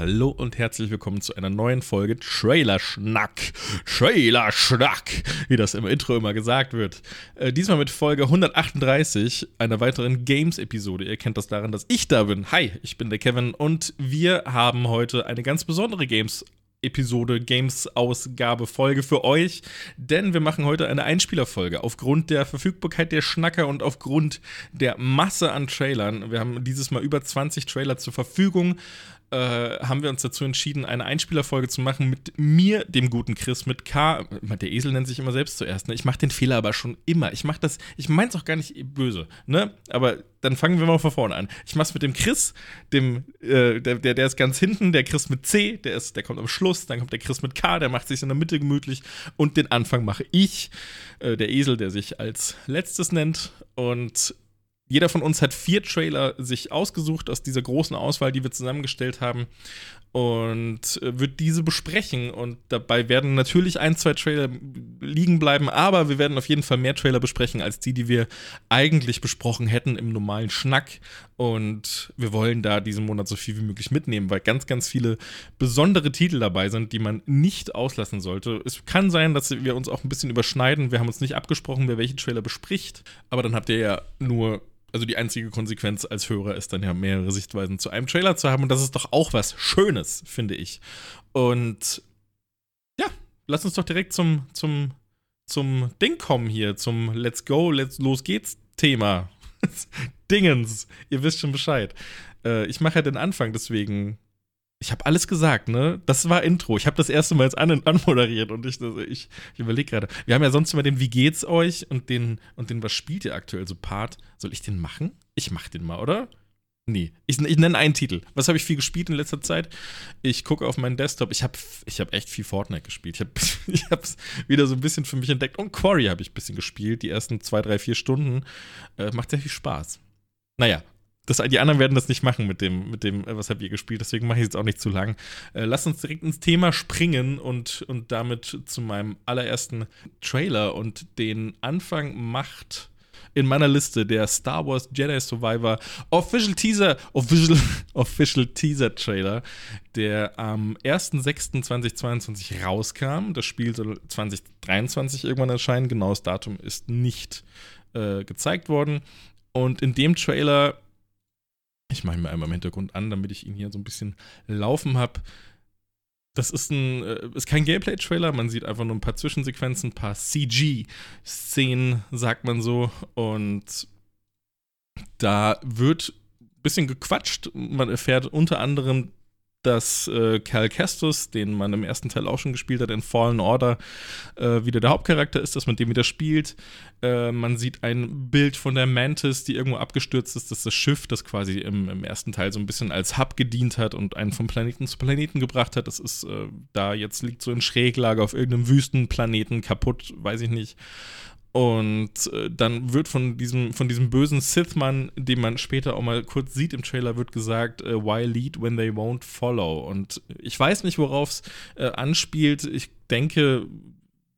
Hallo und herzlich willkommen zu einer neuen Folge Trailer-Schnack. Trailer-Schnack, wie das im Intro immer gesagt wird. Äh, diesmal mit Folge 138, einer weiteren Games-Episode. Ihr kennt das daran, dass ich da bin. Hi, ich bin der Kevin und wir haben heute eine ganz besondere Games Episode, Games-Ausgabe, Folge für euch, denn wir machen heute eine Einspielerfolge. Aufgrund der Verfügbarkeit der Schnacker und aufgrund der Masse an Trailern, wir haben dieses Mal über 20 Trailer zur Verfügung, äh, haben wir uns dazu entschieden, eine Einspielerfolge zu machen mit mir, dem guten Chris, mit K. Der Esel nennt sich immer selbst zuerst. Ne? Ich mache den Fehler aber schon immer. Ich mache das, ich meine es auch gar nicht böse, ne? Aber dann fangen wir mal von vorne an. Ich mache es mit dem Chris, dem, äh, der, der, der ist ganz hinten, der Chris mit C, der, ist, der kommt am Schluss, dann kommt der Chris mit K, der macht sich in der Mitte gemütlich und den Anfang mache ich, äh, der Esel, der sich als letztes nennt. Und jeder von uns hat vier Trailer sich ausgesucht aus dieser großen Auswahl, die wir zusammengestellt haben und äh, wird diese besprechen. Und dabei werden natürlich ein, zwei Trailer liegen bleiben, aber wir werden auf jeden Fall mehr Trailer besprechen als die, die wir eigentlich besprochen hätten im normalen Schnack. Und wir wollen da diesen Monat so viel wie möglich mitnehmen, weil ganz, ganz viele besondere Titel dabei sind, die man nicht auslassen sollte. Es kann sein, dass wir uns auch ein bisschen überschneiden. Wir haben uns nicht abgesprochen, wer welche Trailer bespricht, aber dann habt ihr ja nur also die einzige Konsequenz als Hörer ist dann ja mehrere Sichtweisen zu einem Trailer zu haben und das ist doch auch was Schönes, finde ich. Und ja, lass uns doch direkt zum, zum, zum Ding kommen hier, zum Let's Go, Let's Los geht's Thema. Dingens, ihr wisst schon Bescheid. Äh, ich mache ja den Anfang, deswegen ich habe alles gesagt, ne? Das war Intro. Ich habe das erste Mal jetzt an anmoderiert und ich, ich, ich überlege gerade. Wir haben ja sonst immer den Wie geht's euch und den, und den Was spielt ihr aktuell so Part. Soll ich den machen? Ich mach den mal, oder? Nee. Ich, ich nenne einen Titel. Was habe ich viel gespielt in letzter Zeit? Ich gucke auf meinen Desktop. Ich habe ich hab echt viel Fortnite gespielt. Ich habe hab's wieder so ein bisschen für mich entdeckt. Und Quarry habe ich ein bisschen gespielt. Die ersten zwei, drei, vier Stunden. Äh, macht sehr viel Spaß. Naja, das, die anderen werden das nicht machen mit dem, mit dem, äh, was habt ihr gespielt, deswegen mache ich jetzt auch nicht zu lang. Äh, lass uns direkt ins Thema springen und, und damit zu meinem allerersten Trailer und den Anfang macht in meiner Liste der Star Wars Jedi Survivor Official Teaser, Official, Official Teaser Trailer, der am 1.6.2022 rauskam. Das Spiel soll 2023 irgendwann erscheinen. Genaues Datum ist nicht äh, gezeigt worden. Und in dem Trailer ich mache ihn mir einmal im Hintergrund an, damit ich ihn hier so ein bisschen laufen habe. Das ist ein äh, ist kein Gameplay-Trailer, man sieht einfach nur ein paar Zwischensequenzen, ein paar CG-Szenen, sagt man so. Und da wird ein bisschen gequatscht. Man erfährt unter anderem, dass äh, Cal Kestus, den man im ersten Teil auch schon gespielt hat, in Fallen Order, äh, wieder der Hauptcharakter ist, dass man dem wieder spielt. Äh, man sieht ein Bild von der Mantis, die irgendwo abgestürzt ist. Das ist das Schiff, das quasi im, im ersten Teil so ein bisschen als Hub gedient hat und einen vom Planeten zu Planeten gebracht hat. Das ist äh, da jetzt liegt so in Schräglage auf irgendeinem Wüstenplaneten kaputt, weiß ich nicht. Und äh, dann wird von diesem, von diesem bösen Sith-Mann, den man später auch mal kurz sieht im Trailer, wird gesagt, äh, why lead when they won't follow? Und ich weiß nicht, worauf es äh, anspielt. Ich denke,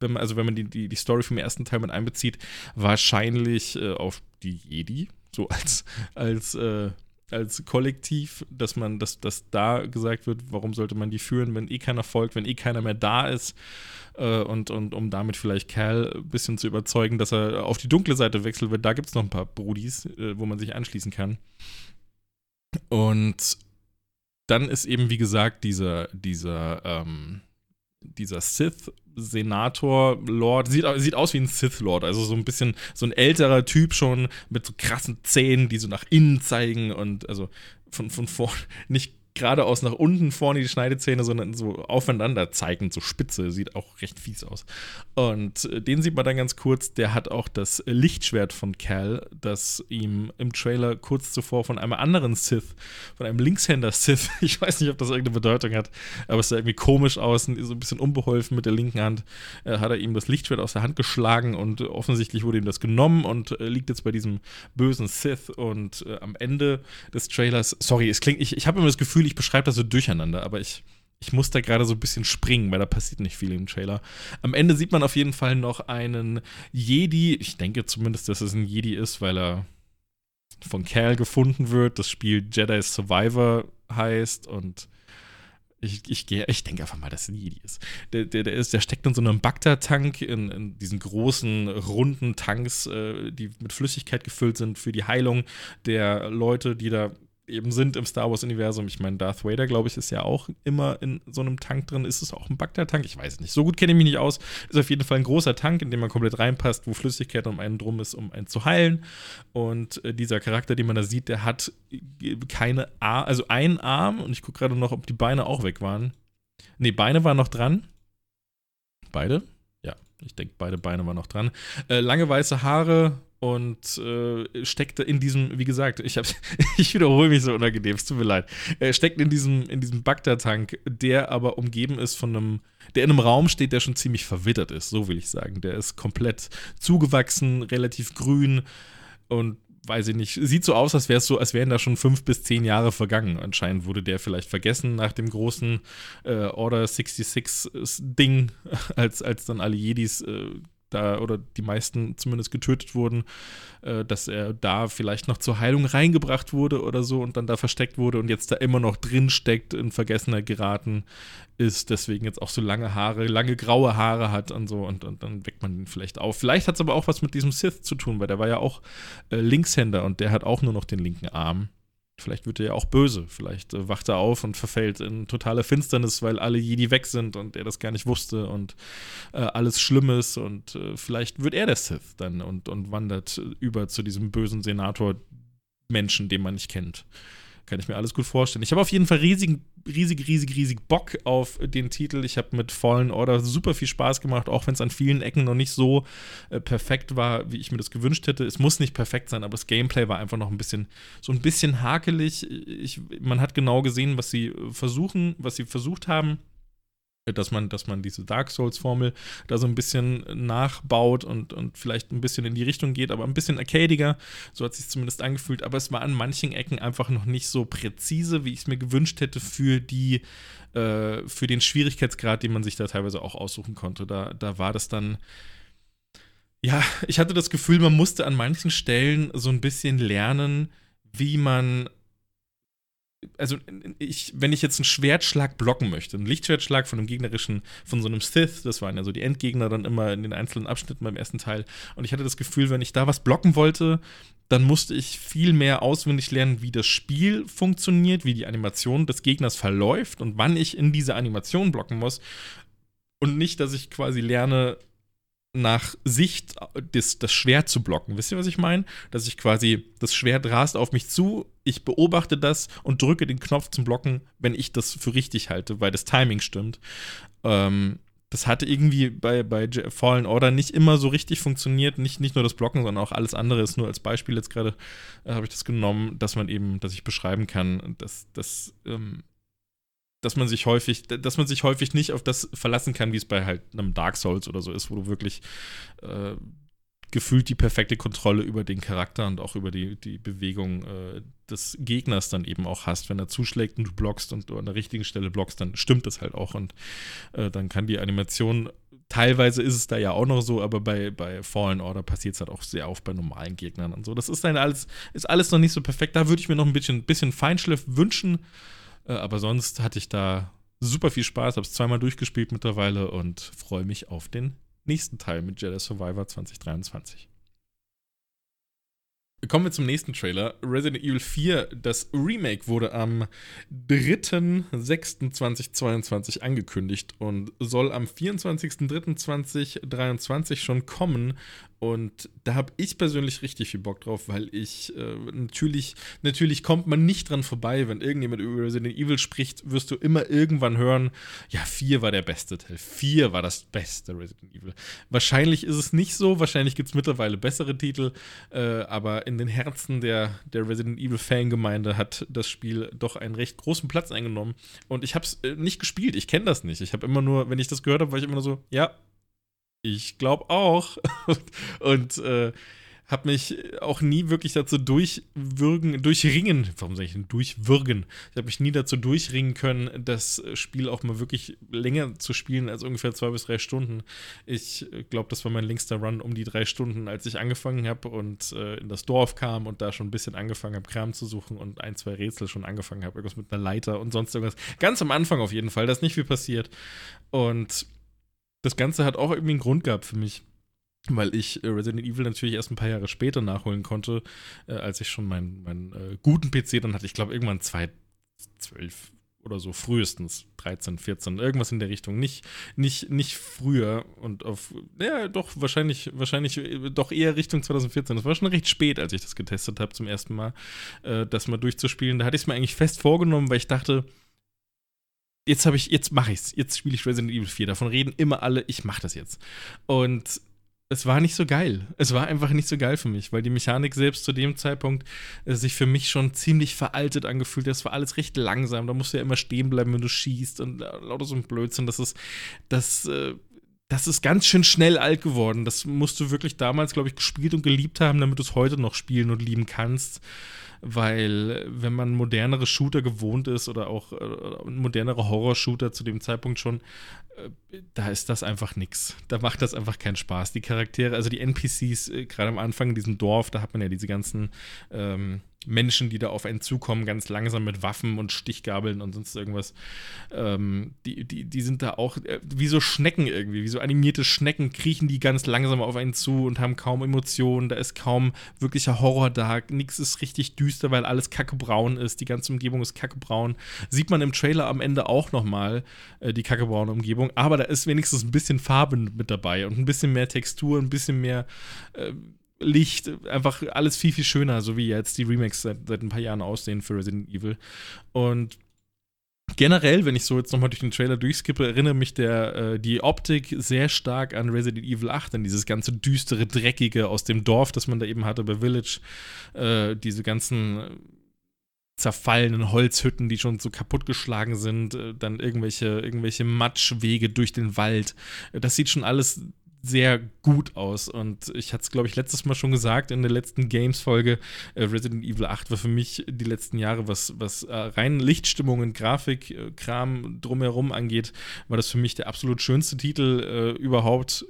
wenn man, also wenn man die, die, die Story vom ersten Teil mit einbezieht, wahrscheinlich äh, auf die Jedi, so als, als äh, als Kollektiv, dass man, dass, dass da gesagt wird, warum sollte man die führen, wenn eh keiner folgt, wenn eh keiner mehr da ist. Äh, und, und um damit vielleicht Cal ein bisschen zu überzeugen, dass er auf die dunkle Seite wechselt, weil da gibt es noch ein paar Brudis, äh, wo man sich anschließen kann. Und dann ist eben, wie gesagt, dieser, dieser, ähm, dieser Sith-Senator, Lord, sieht, sieht aus wie ein Sith-Lord, also so ein bisschen so ein älterer Typ schon mit so krassen Zähnen, die so nach innen zeigen und also von, von vorn nicht geradeaus nach unten vorne die Schneidezähne, sondern so aufeinander zeigend, so spitze, sieht auch recht fies aus. Und äh, den sieht man dann ganz kurz, der hat auch das Lichtschwert von Cal, das ihm im Trailer kurz zuvor von einem anderen Sith, von einem Linkshänder-Sith, ich weiß nicht, ob das irgendeine Bedeutung hat, aber es sah irgendwie komisch aus, so ein bisschen unbeholfen mit der linken Hand, äh, hat er ihm das Lichtschwert aus der Hand geschlagen und offensichtlich wurde ihm das genommen und äh, liegt jetzt bei diesem bösen Sith. Und am Ende des Trailers, sorry, es klingt, ich, ich habe immer das Gefühl, ich beschreibe das so durcheinander, aber ich, ich muss da gerade so ein bisschen springen, weil da passiert nicht viel im Trailer. Am Ende sieht man auf jeden Fall noch einen Jedi. Ich denke zumindest, dass es ein Jedi ist, weil er von Cal gefunden wird. Das Spiel Jedi Survivor heißt und ich, ich, gehe, ich denke einfach mal, dass es ein Jedi ist. Der, der, der, ist. der steckt in so einem Bagdad-Tank, in, in, diesen großen, runden Tanks, äh, die mit Flüssigkeit gefüllt sind für die Heilung der Leute, die da eben sind im Star Wars-Universum. Ich meine, Darth Vader, glaube ich, ist ja auch immer in so einem Tank drin. Ist es auch ein Bagdad-Tank? Ich weiß es nicht. So gut kenne ich mich nicht aus. Ist auf jeden Fall ein großer Tank, in dem man komplett reinpasst, wo Flüssigkeit um einen drum ist, um einen zu heilen. Und äh, dieser Charakter, den man da sieht, der hat keine Arme, also einen Arm. Und ich gucke gerade noch, ob die Beine auch weg waren. Ne, Beine waren noch dran. Beide? Ja, ich denke, beide Beine waren noch dran. Äh, lange weiße Haare, und äh, steckte in diesem, wie gesagt, ich, ich wiederhole mich so unangenehm, es tut mir leid, er steckt in diesem, in diesem Bagdad-Tank, der aber umgeben ist von einem, der in einem Raum steht, der schon ziemlich verwittert ist, so will ich sagen. Der ist komplett zugewachsen, relativ grün und weiß ich nicht, sieht so aus, als wäre es so, als wären da schon fünf bis zehn Jahre vergangen. Anscheinend wurde der vielleicht vergessen nach dem großen äh, Order 66 Ding, als, als dann alle Jedis äh, da oder die meisten zumindest getötet wurden, äh, dass er da vielleicht noch zur Heilung reingebracht wurde oder so und dann da versteckt wurde und jetzt da immer noch drin steckt, in Vergessener geraten ist, deswegen jetzt auch so lange Haare, lange graue Haare hat und so und, und dann weckt man ihn vielleicht auf. Vielleicht hat es aber auch was mit diesem Sith zu tun, weil der war ja auch äh, Linkshänder und der hat auch nur noch den linken Arm. Vielleicht wird er ja auch böse. Vielleicht äh, wacht er auf und verfällt in totale Finsternis, weil alle Jedi weg sind und er das gar nicht wusste und äh, alles schlimm ist. Und äh, vielleicht wird er der Sith dann und, und wandert über zu diesem bösen Senator-Menschen, den man nicht kennt. Kann ich mir alles gut vorstellen. Ich habe auf jeden Fall riesigen, riesig, riesig, riesig Bock auf den Titel. Ich habe mit Fallen Order super viel Spaß gemacht, auch wenn es an vielen Ecken noch nicht so äh, perfekt war, wie ich mir das gewünscht hätte. Es muss nicht perfekt sein, aber das Gameplay war einfach noch ein bisschen, so ein bisschen hakelig. Ich, man hat genau gesehen, was sie versuchen, was sie versucht haben dass man, dass man diese Dark Souls-Formel da so ein bisschen nachbaut und, und vielleicht ein bisschen in die Richtung geht, aber ein bisschen arcadiger. So hat es sich zumindest angefühlt. Aber es war an manchen Ecken einfach noch nicht so präzise, wie ich es mir gewünscht hätte für die, äh, für den Schwierigkeitsgrad, den man sich da teilweise auch aussuchen konnte. Da, da war das dann. Ja, ich hatte das Gefühl, man musste an manchen Stellen so ein bisschen lernen, wie man also ich, wenn ich jetzt einen Schwertschlag blocken möchte, einen Lichtschwertschlag von einem gegnerischen, von so einem Sith, das waren ja so die Endgegner dann immer in den einzelnen Abschnitten beim ersten Teil. Und ich hatte das Gefühl, wenn ich da was blocken wollte, dann musste ich viel mehr auswendig lernen, wie das Spiel funktioniert, wie die Animation des Gegners verläuft und wann ich in diese Animation blocken muss. Und nicht, dass ich quasi lerne, nach Sicht das, das Schwert zu blocken. Wisst ihr, was ich meine? Dass ich quasi, das Schwert rast auf mich zu, ich beobachte das und drücke den Knopf zum Blocken, wenn ich das für richtig halte, weil das Timing stimmt. Ähm, das hatte irgendwie bei, bei Fallen Order nicht immer so richtig funktioniert. Nicht, nicht nur das Blocken, sondern auch alles andere ist nur als Beispiel jetzt gerade, äh, habe ich das genommen, dass man eben, dass ich beschreiben kann, dass, dass ähm, dass man sich häufig, dass man sich häufig nicht auf das verlassen kann, wie es bei halt einem Dark Souls oder so ist, wo du wirklich äh, gefühlt die perfekte Kontrolle über den Charakter und auch über die, die Bewegung äh, des Gegners dann eben auch hast. Wenn er zuschlägt und du blockst und du an der richtigen Stelle blockst, dann stimmt das halt auch und äh, dann kann die Animation, teilweise ist es da ja auch noch so, aber bei, bei Fallen Order passiert es halt auch sehr oft bei normalen Gegnern und so. Das ist dann alles, ist alles noch nicht so perfekt. Da würde ich mir noch ein bisschen, bisschen Feinschliff wünschen. Äh, aber sonst hatte ich da super viel Spaß, habe es zweimal durchgespielt mittlerweile und freue mich auf den nächsten Teil mit Jedi Survivor 2023. Kommen wir zum nächsten Trailer. Resident Evil 4, das Remake wurde am 3.6.2022 angekündigt und soll am 24.03.2023 schon kommen. Und da habe ich persönlich richtig viel Bock drauf, weil ich äh, natürlich, natürlich kommt man nicht dran vorbei, wenn irgendjemand über Resident Evil spricht, wirst du immer irgendwann hören, ja, 4 war der beste Teil, 4 war das beste Resident Evil. Wahrscheinlich ist es nicht so, wahrscheinlich gibt es mittlerweile bessere Titel, äh, aber in den Herzen der, der Resident Evil Fangemeinde hat das Spiel doch einen recht großen Platz eingenommen. Und ich habe es äh, nicht gespielt, ich kenne das nicht. Ich habe immer nur, wenn ich das gehört habe, war ich immer nur so, ja, ich glaube auch. und äh, habe mich auch nie wirklich dazu durchwürgen, durchringen, warum sage ich denn durchwürgen? Ich habe mich nie dazu durchringen können, das Spiel auch mal wirklich länger zu spielen als ungefähr zwei bis drei Stunden. Ich glaube, das war mein längster Run um die drei Stunden, als ich angefangen habe und äh, in das Dorf kam und da schon ein bisschen angefangen habe, Kram zu suchen und ein, zwei Rätsel schon angefangen habe, irgendwas mit einer Leiter und sonst irgendwas. Ganz am Anfang auf jeden Fall, da ist nicht viel passiert. Und das Ganze hat auch irgendwie einen Grund gehabt für mich, weil ich äh, Resident Evil natürlich erst ein paar Jahre später nachholen konnte, äh, als ich schon meinen, meinen äh, guten PC dann hatte. Ich glaube, irgendwann 2012 oder so, frühestens 13, 14, irgendwas in der Richtung. Nicht, nicht, nicht früher und auf, ja, doch, wahrscheinlich, wahrscheinlich äh, doch eher Richtung 2014. Das war schon recht spät, als ich das getestet habe zum ersten Mal, äh, das mal durchzuspielen. Da hatte ich es mir eigentlich fest vorgenommen, weil ich dachte, jetzt habe ich, jetzt mache ich's. Jetzt spiele ich Resident Evil 4. Davon reden immer alle, ich mache das jetzt. Und es war nicht so geil. Es war einfach nicht so geil für mich, weil die Mechanik selbst zu dem Zeitpunkt äh, sich für mich schon ziemlich veraltet angefühlt hat. Das war alles recht langsam. Da musst du ja immer stehen bleiben, wenn du schießt und äh, lauter so ein Blödsinn. Das ist, das, äh, das ist ganz schön schnell alt geworden. Das musst du wirklich damals, glaube ich, gespielt und geliebt haben, damit du es heute noch spielen und lieben kannst weil wenn man modernere Shooter gewohnt ist oder auch äh, modernere Horror-Shooter zu dem Zeitpunkt schon, äh, da ist das einfach nix. Da macht das einfach keinen Spaß. Die Charaktere, also die NPCs, äh, gerade am Anfang in diesem Dorf, da hat man ja diese ganzen ähm, Menschen, die da auf einen zukommen, ganz langsam mit Waffen und Stichgabeln und sonst irgendwas. Ähm, die, die, die sind da auch äh, wie so Schnecken irgendwie, wie so animierte Schnecken, kriechen die ganz langsam auf einen zu und haben kaum Emotionen. Da ist kaum wirklicher Horror da. Nichts ist richtig düster, weil alles kackebraun ist. Die ganze Umgebung ist kackebraun. Sieht man im Trailer am Ende auch nochmal, äh, die kackebraune Umgebung. Aber da ist wenigstens ein bisschen Farbe mit dabei und ein bisschen mehr Textur, ein bisschen mehr. Äh, Licht, einfach alles viel, viel schöner, so wie jetzt die Remakes seit, seit ein paar Jahren aussehen für Resident Evil. Und generell, wenn ich so jetzt nochmal durch den Trailer durchskippe, erinnere mich der, äh, die Optik sehr stark an Resident Evil 8, an dieses ganze düstere, dreckige aus dem Dorf, das man da eben hatte bei Village. Äh, diese ganzen zerfallenen Holzhütten, die schon so kaputtgeschlagen sind, äh, dann irgendwelche, irgendwelche Matschwege durch den Wald. Das sieht schon alles sehr gut aus. Und ich hatte es, glaube ich, letztes Mal schon gesagt in der letzten Games-Folge. Äh, Resident Evil 8 war für mich die letzten Jahre, was, was äh, rein Lichtstimmungen, Grafik, äh, Kram drumherum angeht, war das für mich der absolut schönste Titel äh, überhaupt.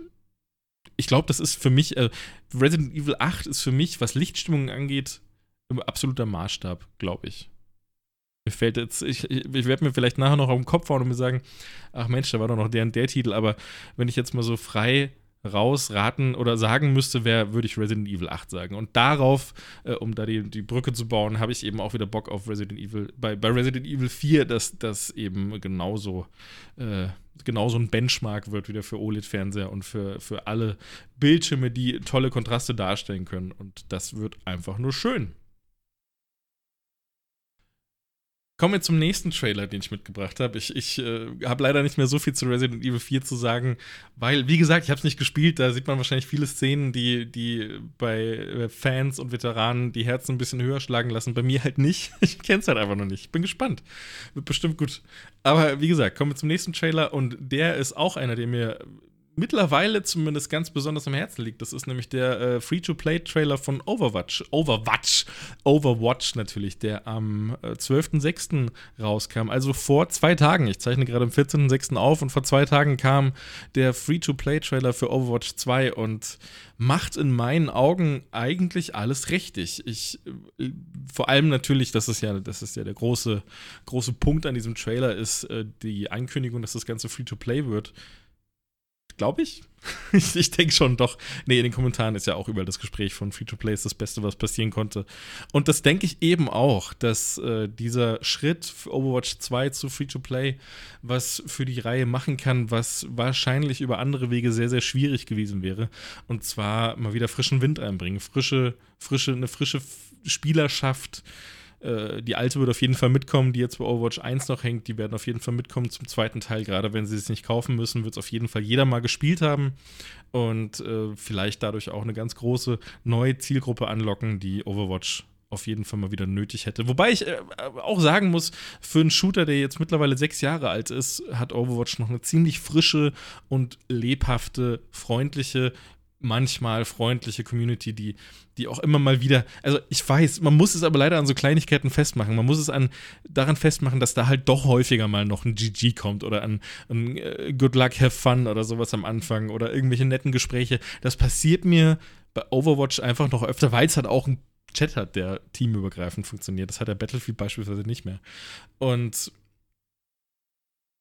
Ich glaube, das ist für mich, äh, Resident Evil 8 ist für mich, was Lichtstimmungen angeht, absoluter Maßstab, glaube ich. Mir fällt jetzt, ich, ich werde mir vielleicht nachher noch auf den Kopf hauen und mir sagen, ach Mensch, da war doch noch der und der Titel, aber wenn ich jetzt mal so frei rausraten oder sagen müsste, wäre, würde ich Resident Evil 8 sagen. Und darauf, äh, um da die, die Brücke zu bauen, habe ich eben auch wieder Bock auf Resident Evil. Bei, bei Resident Evil 4, dass das eben genauso, äh, genauso ein Benchmark wird wieder für OLED-Fernseher und für, für alle Bildschirme, die tolle Kontraste darstellen können. Und das wird einfach nur schön. Kommen wir zum nächsten Trailer, den ich mitgebracht habe. Ich, ich äh, habe leider nicht mehr so viel zu Resident Evil 4 zu sagen, weil, wie gesagt, ich habe es nicht gespielt. Da sieht man wahrscheinlich viele Szenen, die, die bei äh, Fans und Veteranen die Herzen ein bisschen höher schlagen lassen. Bei mir halt nicht. Ich kenne es halt einfach noch nicht. Bin gespannt. Wird bestimmt gut. Aber wie gesagt, kommen wir zum nächsten Trailer und der ist auch einer, der mir mittlerweile zumindest ganz besonders am Herzen liegt. Das ist nämlich der äh, Free-to-Play-Trailer von Overwatch. Overwatch. Overwatch natürlich, der am äh, 12.06. rauskam. Also vor zwei Tagen. Ich zeichne gerade am 14.06. auf und vor zwei Tagen kam der Free-to-Play-Trailer für Overwatch 2 und macht in meinen Augen eigentlich alles richtig. Ich äh, vor allem natürlich, das ist ja, das ist ja der große, große Punkt an diesem Trailer, ist äh, die Ankündigung, dass das Ganze Free-to-Play wird Glaube ich. ich, ich denke schon doch. Nee, in den Kommentaren ist ja auch über das Gespräch von Free-to-Play ist das Beste, was passieren konnte. Und das denke ich eben auch, dass äh, dieser Schritt für Overwatch 2 zu Free-to-Play was für die Reihe machen kann, was wahrscheinlich über andere Wege sehr, sehr schwierig gewesen wäre. Und zwar mal wieder frischen Wind einbringen. Frische, frische, eine frische Spielerschaft äh, die alte wird auf jeden Fall mitkommen, die jetzt bei Overwatch 1 noch hängt. Die werden auf jeden Fall mitkommen zum zweiten Teil. Gerade wenn sie es nicht kaufen müssen, wird es auf jeden Fall jeder mal gespielt haben und äh, vielleicht dadurch auch eine ganz große neue Zielgruppe anlocken, die Overwatch auf jeden Fall mal wieder nötig hätte. Wobei ich äh, auch sagen muss, für einen Shooter, der jetzt mittlerweile sechs Jahre alt ist, hat Overwatch noch eine ziemlich frische und lebhafte, freundliche manchmal freundliche Community, die, die auch immer mal wieder, also ich weiß, man muss es aber leider an so Kleinigkeiten festmachen. Man muss es an daran festmachen, dass da halt doch häufiger mal noch ein GG kommt oder an, an uh, Good Luck, Have Fun oder sowas am Anfang oder irgendwelche netten Gespräche. Das passiert mir bei Overwatch einfach noch öfter, weil es halt auch ein Chat hat, der teamübergreifend funktioniert. Das hat der Battlefield beispielsweise nicht mehr. Und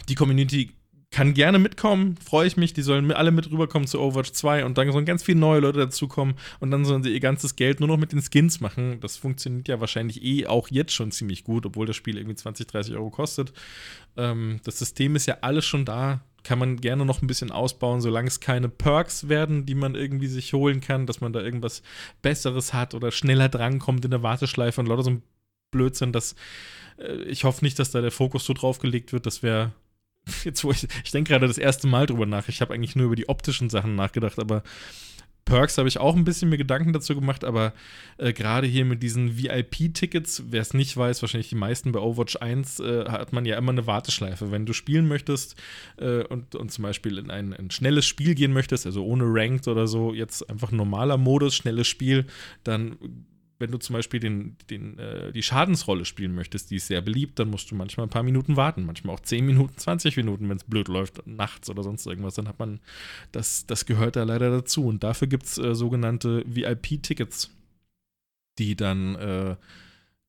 die Community kann gerne mitkommen, freue ich mich. Die sollen alle mit rüberkommen zu Overwatch 2 und dann sollen ganz viele neue Leute dazukommen und dann sollen sie ihr ganzes Geld nur noch mit den Skins machen. Das funktioniert ja wahrscheinlich eh auch jetzt schon ziemlich gut, obwohl das Spiel irgendwie 20, 30 Euro kostet. Ähm, das System ist ja alles schon da. Kann man gerne noch ein bisschen ausbauen, solange es keine Perks werden, die man irgendwie sich holen kann, dass man da irgendwas Besseres hat oder schneller drankommt in der Warteschleife und lauter so ein Blödsinn, dass äh, ich hoffe nicht, dass da der Fokus so drauf gelegt wird. Das wäre jetzt wo ich, ich denke gerade das erste Mal drüber nach. Ich habe eigentlich nur über die optischen Sachen nachgedacht, aber Perks habe ich auch ein bisschen mir Gedanken dazu gemacht, aber äh, gerade hier mit diesen VIP-Tickets, wer es nicht weiß, wahrscheinlich die meisten bei Overwatch 1, äh, hat man ja immer eine Warteschleife. Wenn du spielen möchtest äh, und, und zum Beispiel in ein, ein, schnelles Spiel gehen möchtest, also ohne Ranked oder so, jetzt einfach normaler Modus, schnelles Spiel, dann wenn du zum Beispiel den, den, äh, die Schadensrolle spielen möchtest, die ist sehr beliebt, dann musst du manchmal ein paar Minuten warten, manchmal auch 10 Minuten, 20 Minuten, wenn es blöd läuft, nachts oder sonst irgendwas, dann hat man, das, das gehört da leider dazu. Und dafür gibt es äh, sogenannte VIP-Tickets, die dann äh,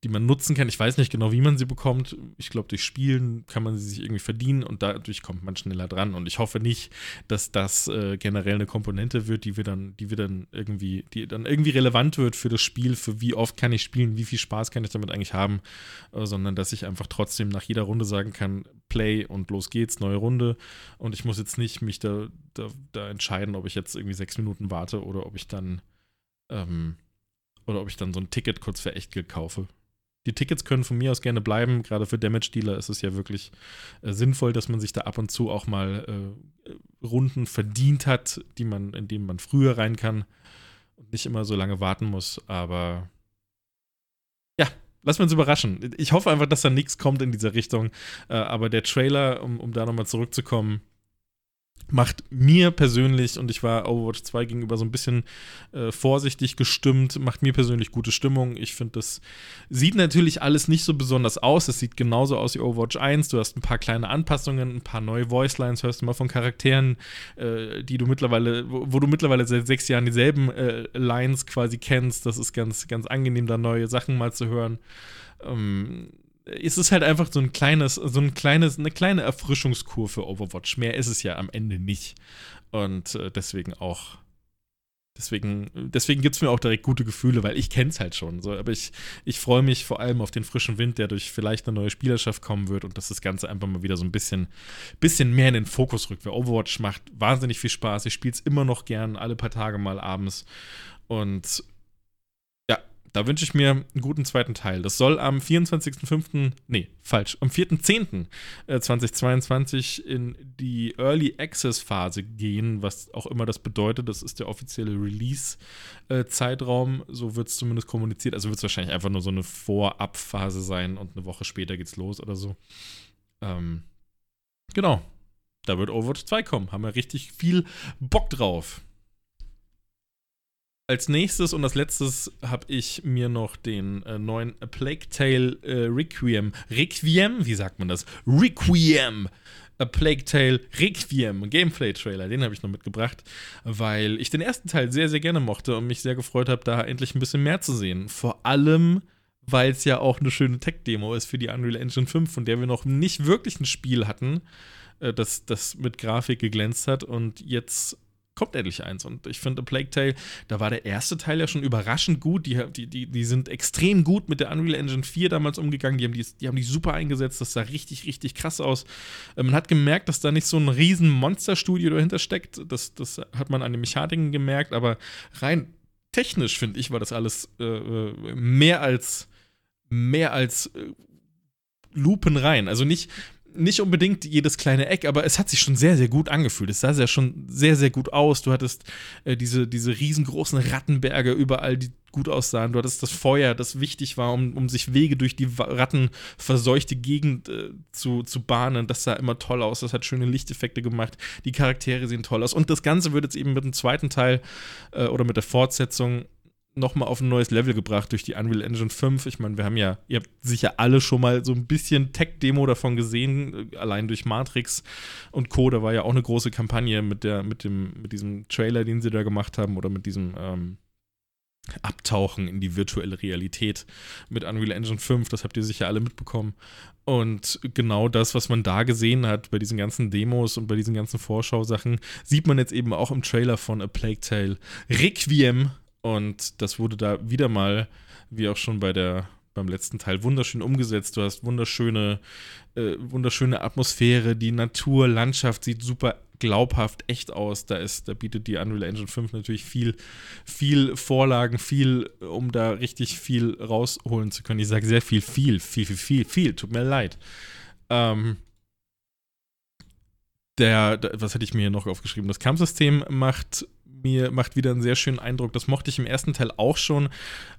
die man nutzen kann. Ich weiß nicht genau, wie man sie bekommt. Ich glaube, durch Spielen kann man sie sich irgendwie verdienen und dadurch kommt man schneller dran. Und ich hoffe nicht, dass das äh, generell eine Komponente wird, die wir dann, die wir dann irgendwie, die dann irgendwie relevant wird für das Spiel, für wie oft kann ich spielen, wie viel Spaß kann ich damit eigentlich haben, äh, sondern dass ich einfach trotzdem nach jeder Runde sagen kann, Play und los geht's, neue Runde. Und ich muss jetzt nicht mich da, da, da entscheiden, ob ich jetzt irgendwie sechs Minuten warte oder ob ich dann ähm, oder ob ich dann so ein Ticket kurz für Echtgeld kaufe die Tickets können von mir aus gerne bleiben. Gerade für Damage-Dealer ist es ja wirklich äh, sinnvoll, dass man sich da ab und zu auch mal äh, Runden verdient hat, die man, in denen man früher rein kann und nicht immer so lange warten muss. Aber ja, lassen wir uns überraschen. Ich hoffe einfach, dass da nichts kommt in dieser Richtung. Äh, aber der Trailer, um, um da nochmal zurückzukommen, macht mir persönlich, und ich war Overwatch 2 gegenüber so ein bisschen äh, vorsichtig gestimmt, macht mir persönlich gute Stimmung. Ich finde, das sieht natürlich alles nicht so besonders aus. Es sieht genauso aus wie Overwatch 1. Du hast ein paar kleine Anpassungen, ein paar neue Voicelines, hörst du mal von Charakteren, äh, die du mittlerweile, wo, wo, du mittlerweile seit sechs Jahren dieselben äh, Lines quasi kennst. Das ist ganz, ganz angenehm, da neue Sachen mal zu hören. Ähm, es ist halt einfach so ein kleines, so ein kleines, eine kleine Erfrischungskur für Overwatch. Mehr ist es ja am Ende nicht. Und äh, deswegen auch. Deswegen, deswegen gibt es mir auch direkt gute Gefühle, weil ich kenne es halt schon. So. Aber ich, ich freue mich vor allem auf den frischen Wind, der durch vielleicht eine neue Spielerschaft kommen wird und dass das Ganze einfach mal wieder so ein bisschen, bisschen mehr in den Fokus rückt. Weil Overwatch macht wahnsinnig viel Spaß. Ich spiele es immer noch gern, alle paar Tage mal abends. Und da wünsche ich mir einen guten zweiten Teil. Das soll am 24.05., nee, falsch, am 4.10.2022 äh, in die Early Access Phase gehen, was auch immer das bedeutet. Das ist der offizielle Release-Zeitraum. So wird es zumindest kommuniziert. Also wird es wahrscheinlich einfach nur so eine Vorabphase sein und eine Woche später geht's los oder so. Ähm, genau. Da wird Overwatch 2 kommen. Haben wir richtig viel Bock drauf als nächstes und als letztes habe ich mir noch den äh, neuen Plague Tale äh, Requiem. Requiem? Wie sagt man das? Requiem! A Plague Tale Requiem Gameplay-Trailer, den habe ich noch mitgebracht, weil ich den ersten Teil sehr, sehr gerne mochte und mich sehr gefreut habe, da endlich ein bisschen mehr zu sehen. Vor allem, weil es ja auch eine schöne Tech-Demo ist für die Unreal Engine 5, von der wir noch nicht wirklich ein Spiel hatten äh, das, das mit Grafik geglänzt hat und jetzt kommt endlich eins. Und ich finde, Plague Tale, da war der erste Teil ja schon überraschend gut. Die, die, die, die sind extrem gut mit der Unreal Engine 4 damals umgegangen. Die haben die, die haben die super eingesetzt. Das sah richtig, richtig krass aus. Äh, man hat gemerkt, dass da nicht so ein riesen Monsterstudio dahinter steckt. Das, das hat man an den Mechaniken gemerkt. Aber rein technisch, finde ich, war das alles äh, äh mehr als mehr als äh, Lupen rein. Also nicht, nicht unbedingt jedes kleine Eck, aber es hat sich schon sehr, sehr gut angefühlt. Es sah ja schon sehr, sehr gut aus. Du hattest äh, diese, diese riesengroßen Rattenberge überall, die gut aussahen. Du hattest das Feuer, das wichtig war, um, um sich Wege durch die rattenverseuchte Gegend äh, zu, zu bahnen. Das sah immer toll aus. Das hat schöne Lichteffekte gemacht. Die Charaktere sehen toll aus. Und das Ganze wird jetzt eben mit dem zweiten Teil äh, oder mit der Fortsetzung nochmal auf ein neues Level gebracht durch die Unreal Engine 5. Ich meine, wir haben ja, ihr habt sicher alle schon mal so ein bisschen Tech-Demo davon gesehen, äh, allein durch Matrix und Co. Da war ja auch eine große Kampagne mit der, mit dem, mit diesem Trailer, den sie da gemacht haben, oder mit diesem ähm, Abtauchen in die virtuelle Realität mit Unreal Engine 5. Das habt ihr sicher alle mitbekommen. Und genau das, was man da gesehen hat bei diesen ganzen Demos und bei diesen ganzen Vorschausachen, sieht man jetzt eben auch im Trailer von A Plague Tale Requiem und das wurde da wieder mal, wie auch schon bei der, beim letzten Teil, wunderschön umgesetzt. Du hast wunderschöne, äh, wunderschöne Atmosphäre, die Natur, Landschaft sieht super glaubhaft echt aus. Da ist, da bietet die Unreal Engine 5 natürlich viel, viel Vorlagen, viel, um da richtig viel rausholen zu können. Ich sage sehr viel, viel, viel, viel, viel, viel. Tut mir leid. Ähm, der, was hätte ich mir hier noch aufgeschrieben? Das Kampfsystem macht mir macht wieder einen sehr schönen Eindruck. Das mochte ich im ersten Teil auch schon,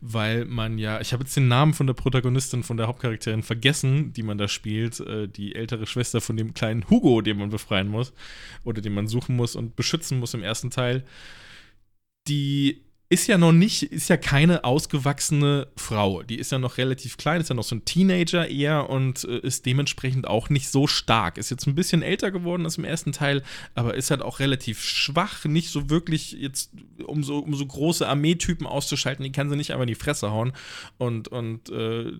weil man ja, ich habe jetzt den Namen von der Protagonistin, von der Hauptcharakterin vergessen, die man da spielt, äh, die ältere Schwester von dem kleinen Hugo, den man befreien muss oder den man suchen muss und beschützen muss im ersten Teil. Die ist ja noch nicht, ist ja keine ausgewachsene Frau. Die ist ja noch relativ klein, ist ja noch so ein Teenager eher und äh, ist dementsprechend auch nicht so stark. Ist jetzt ein bisschen älter geworden als im ersten Teil, aber ist halt auch relativ schwach, nicht so wirklich jetzt, um so, um so große Armeetypen auszuschalten, die kann sie nicht einfach in die Fresse hauen und, und, äh,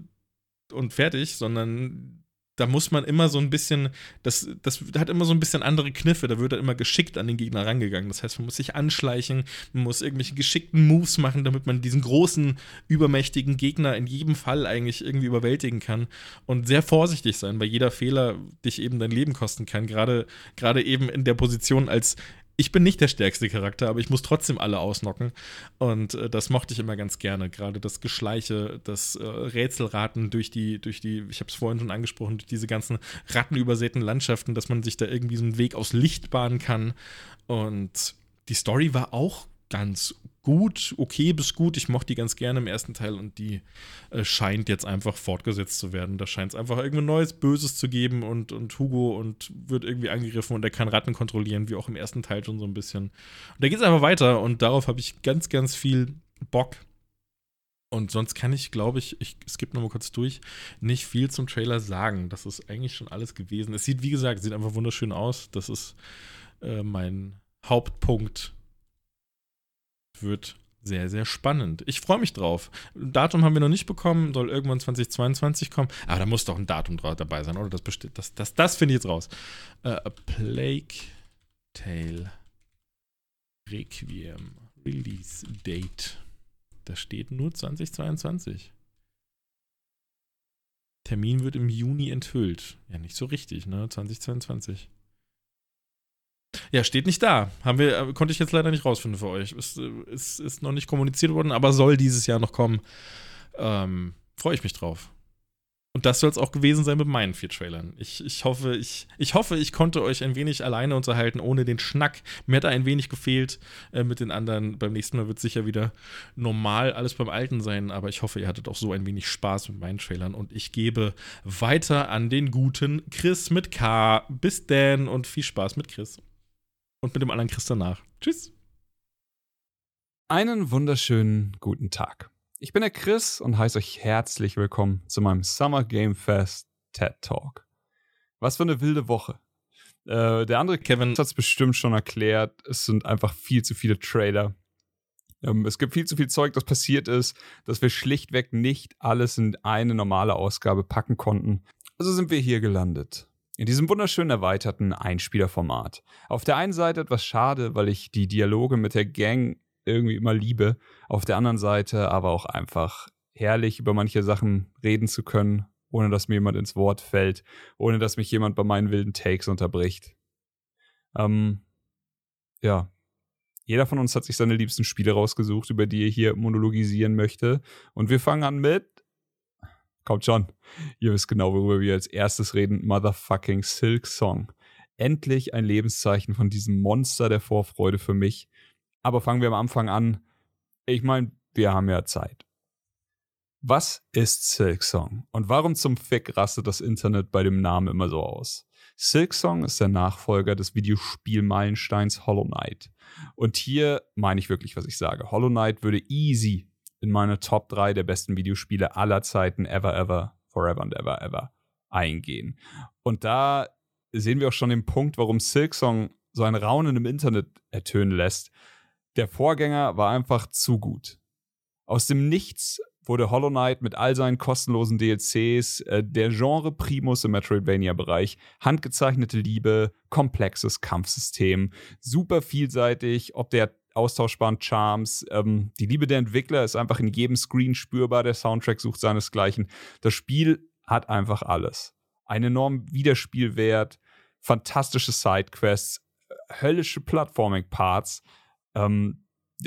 und fertig, sondern da muss man immer so ein bisschen, das, das hat immer so ein bisschen andere Kniffe, da wird er immer geschickt an den Gegner rangegangen. Das heißt, man muss sich anschleichen, man muss irgendwelche geschickten Moves machen, damit man diesen großen, übermächtigen Gegner in jedem Fall eigentlich irgendwie überwältigen kann und sehr vorsichtig sein, weil jeder Fehler dich eben dein Leben kosten kann. Gerade, gerade eben in der Position als ich bin nicht der stärkste Charakter, aber ich muss trotzdem alle ausnocken. Und äh, das mochte ich immer ganz gerne. Gerade das Geschleiche, das äh, Rätselraten durch die, durch die, ich habe es vorhin schon angesprochen, durch diese ganzen rattenübersäten Landschaften, dass man sich da irgendwie so einen Weg aus Licht bahnen kann. Und die Story war auch ganz gut, okay bis gut. Ich mochte die ganz gerne im ersten Teil und die äh, scheint jetzt einfach fortgesetzt zu werden. Da scheint es einfach irgendein neues Böses zu geben und, und Hugo und wird irgendwie angegriffen und er kann Ratten kontrollieren, wie auch im ersten Teil schon so ein bisschen. Und da geht es einfach weiter und darauf habe ich ganz, ganz viel Bock. Und sonst kann ich, glaube ich, ich skippe nochmal kurz durch, nicht viel zum Trailer sagen. Das ist eigentlich schon alles gewesen. Es sieht, wie gesagt, sieht einfach wunderschön aus. Das ist äh, mein Hauptpunkt wird sehr, sehr spannend. Ich freue mich drauf. Datum haben wir noch nicht bekommen, soll irgendwann 2022 kommen. Aber da muss doch ein Datum dabei sein, oder? Das. Das, das, das finde ich jetzt raus. Uh, A Plague Tale Requiem Release Date. Da steht nur 2022. Termin wird im Juni enthüllt. Ja, nicht so richtig, ne? 2022. Ja, steht nicht da. Haben wir, äh, konnte ich jetzt leider nicht rausfinden für euch. Ist, äh, ist, ist noch nicht kommuniziert worden, aber soll dieses Jahr noch kommen. Ähm, Freue ich mich drauf. Und das soll es auch gewesen sein mit meinen vier Trailern. Ich, ich, hoffe, ich, ich hoffe, ich konnte euch ein wenig alleine unterhalten, ohne den Schnack. Mir hat da ein wenig gefehlt äh, mit den anderen. Beim nächsten Mal wird sicher wieder normal alles beim Alten sein, aber ich hoffe, ihr hattet auch so ein wenig Spaß mit meinen Trailern. Und ich gebe weiter an den guten Chris mit K. Bis dann und viel Spaß mit Chris und mit dem anderen Chris danach. Tschüss. Einen wunderschönen guten Tag. Ich bin der Chris und heiße euch herzlich willkommen zu meinem Summer Game Fest TED Talk. Was für eine wilde Woche. Äh, der andere Kevin hat es bestimmt schon erklärt. Es sind einfach viel zu viele Trailer. Ähm, es gibt viel zu viel Zeug, das passiert ist, dass wir schlichtweg nicht alles in eine normale Ausgabe packen konnten. Also sind wir hier gelandet. In diesem wunderschönen erweiterten Einspielerformat. Auf der einen Seite etwas schade, weil ich die Dialoge mit der Gang irgendwie immer liebe. Auf der anderen Seite aber auch einfach herrlich, über manche Sachen reden zu können, ohne dass mir jemand ins Wort fällt, ohne dass mich jemand bei meinen wilden Takes unterbricht. Ähm, ja. Jeder von uns hat sich seine liebsten Spiele rausgesucht, über die er hier monologisieren möchte. Und wir fangen an mit. Kommt schon. Ihr wisst genau, worüber wir als erstes reden. Motherfucking Silk Song. Endlich ein Lebenszeichen von diesem Monster der Vorfreude für mich. Aber fangen wir am Anfang an. Ich meine, wir haben ja Zeit. Was ist Silksong und warum zum Fick rastet das Internet bei dem Namen immer so aus? Silksong ist der Nachfolger des Videospiel-Meilensteins Hollow Knight. Und hier meine ich wirklich, was ich sage. Hollow Knight würde easy in meine Top 3 der besten Videospiele aller Zeiten ever, ever, forever and ever, ever eingehen. Und da sehen wir auch schon den Punkt, warum Silksong so ein Raunen im Internet ertönen lässt. Der Vorgänger war einfach zu gut. Aus dem Nichts wurde Hollow Knight mit all seinen kostenlosen DLCs äh, der Genre Primus im Metroidvania-Bereich. Handgezeichnete Liebe, komplexes Kampfsystem, super vielseitig, ob der austauschbaren Charms. Ähm, die Liebe der Entwickler ist einfach in jedem Screen spürbar. Der Soundtrack sucht seinesgleichen. Das Spiel hat einfach alles. Einen enormen Wiederspielwert, fantastische Sidequests, äh, höllische Platforming-Parts. Ähm,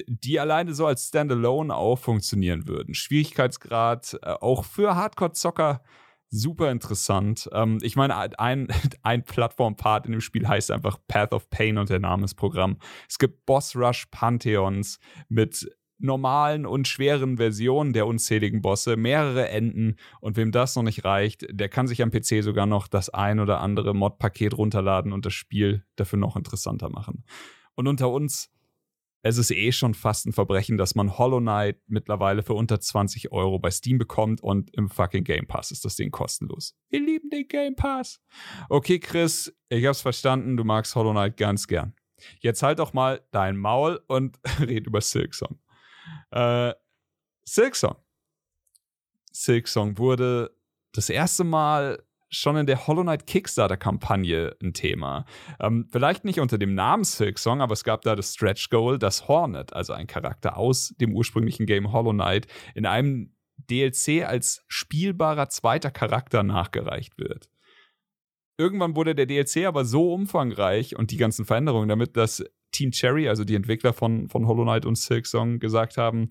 die alleine so als Standalone auch funktionieren würden. Schwierigkeitsgrad äh, auch für Hardcore-Zocker super interessant. Ähm, ich meine, ein, ein Plattform-Part in dem Spiel heißt einfach Path of Pain und der Name ist Programm. Es gibt Boss Rush Pantheons mit normalen und schweren Versionen der unzähligen Bosse, mehrere Enden und wem das noch nicht reicht, der kann sich am PC sogar noch das ein oder andere Mod-Paket runterladen und das Spiel dafür noch interessanter machen. Und unter uns, es ist eh schon fast ein Verbrechen, dass man Hollow Knight mittlerweile für unter 20 Euro bei Steam bekommt und im fucking Game Pass ist das Ding kostenlos. Wir lieben den Game Pass. Okay, Chris, ich hab's verstanden, du magst Hollow Knight ganz gern. Jetzt halt doch mal dein Maul und red über Silksong. Äh, Silksong. Silksong wurde das erste Mal schon in der Hollow Knight Kickstarter-Kampagne ein Thema. Ähm, vielleicht nicht unter dem Namen Silk Song, aber es gab da das Stretch Goal, dass Hornet, also ein Charakter aus dem ursprünglichen Game Hollow Knight, in einem DLC als spielbarer zweiter Charakter nachgereicht wird. Irgendwann wurde der DLC aber so umfangreich und die ganzen Veränderungen damit, dass Team Cherry, also die Entwickler von, von Hollow Knight und Silk Song, gesagt haben,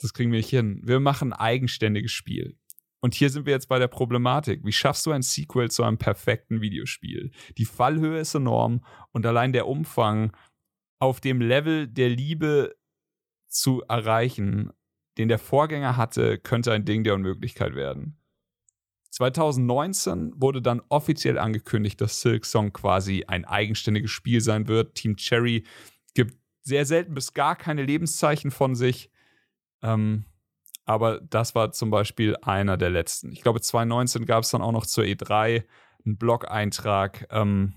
das kriegen wir nicht hin. Wir machen ein eigenständiges Spiel. Und hier sind wir jetzt bei der Problematik. Wie schaffst du ein Sequel zu einem perfekten Videospiel? Die Fallhöhe ist enorm und allein der Umfang auf dem Level der Liebe zu erreichen, den der Vorgänger hatte, könnte ein Ding der Unmöglichkeit werden. 2019 wurde dann offiziell angekündigt, dass Silk Song quasi ein eigenständiges Spiel sein wird. Team Cherry gibt sehr selten bis gar keine Lebenszeichen von sich. Ähm, aber das war zum Beispiel einer der letzten. Ich glaube, 2019 gab es dann auch noch zur E3 einen Blog-Eintrag. Ähm,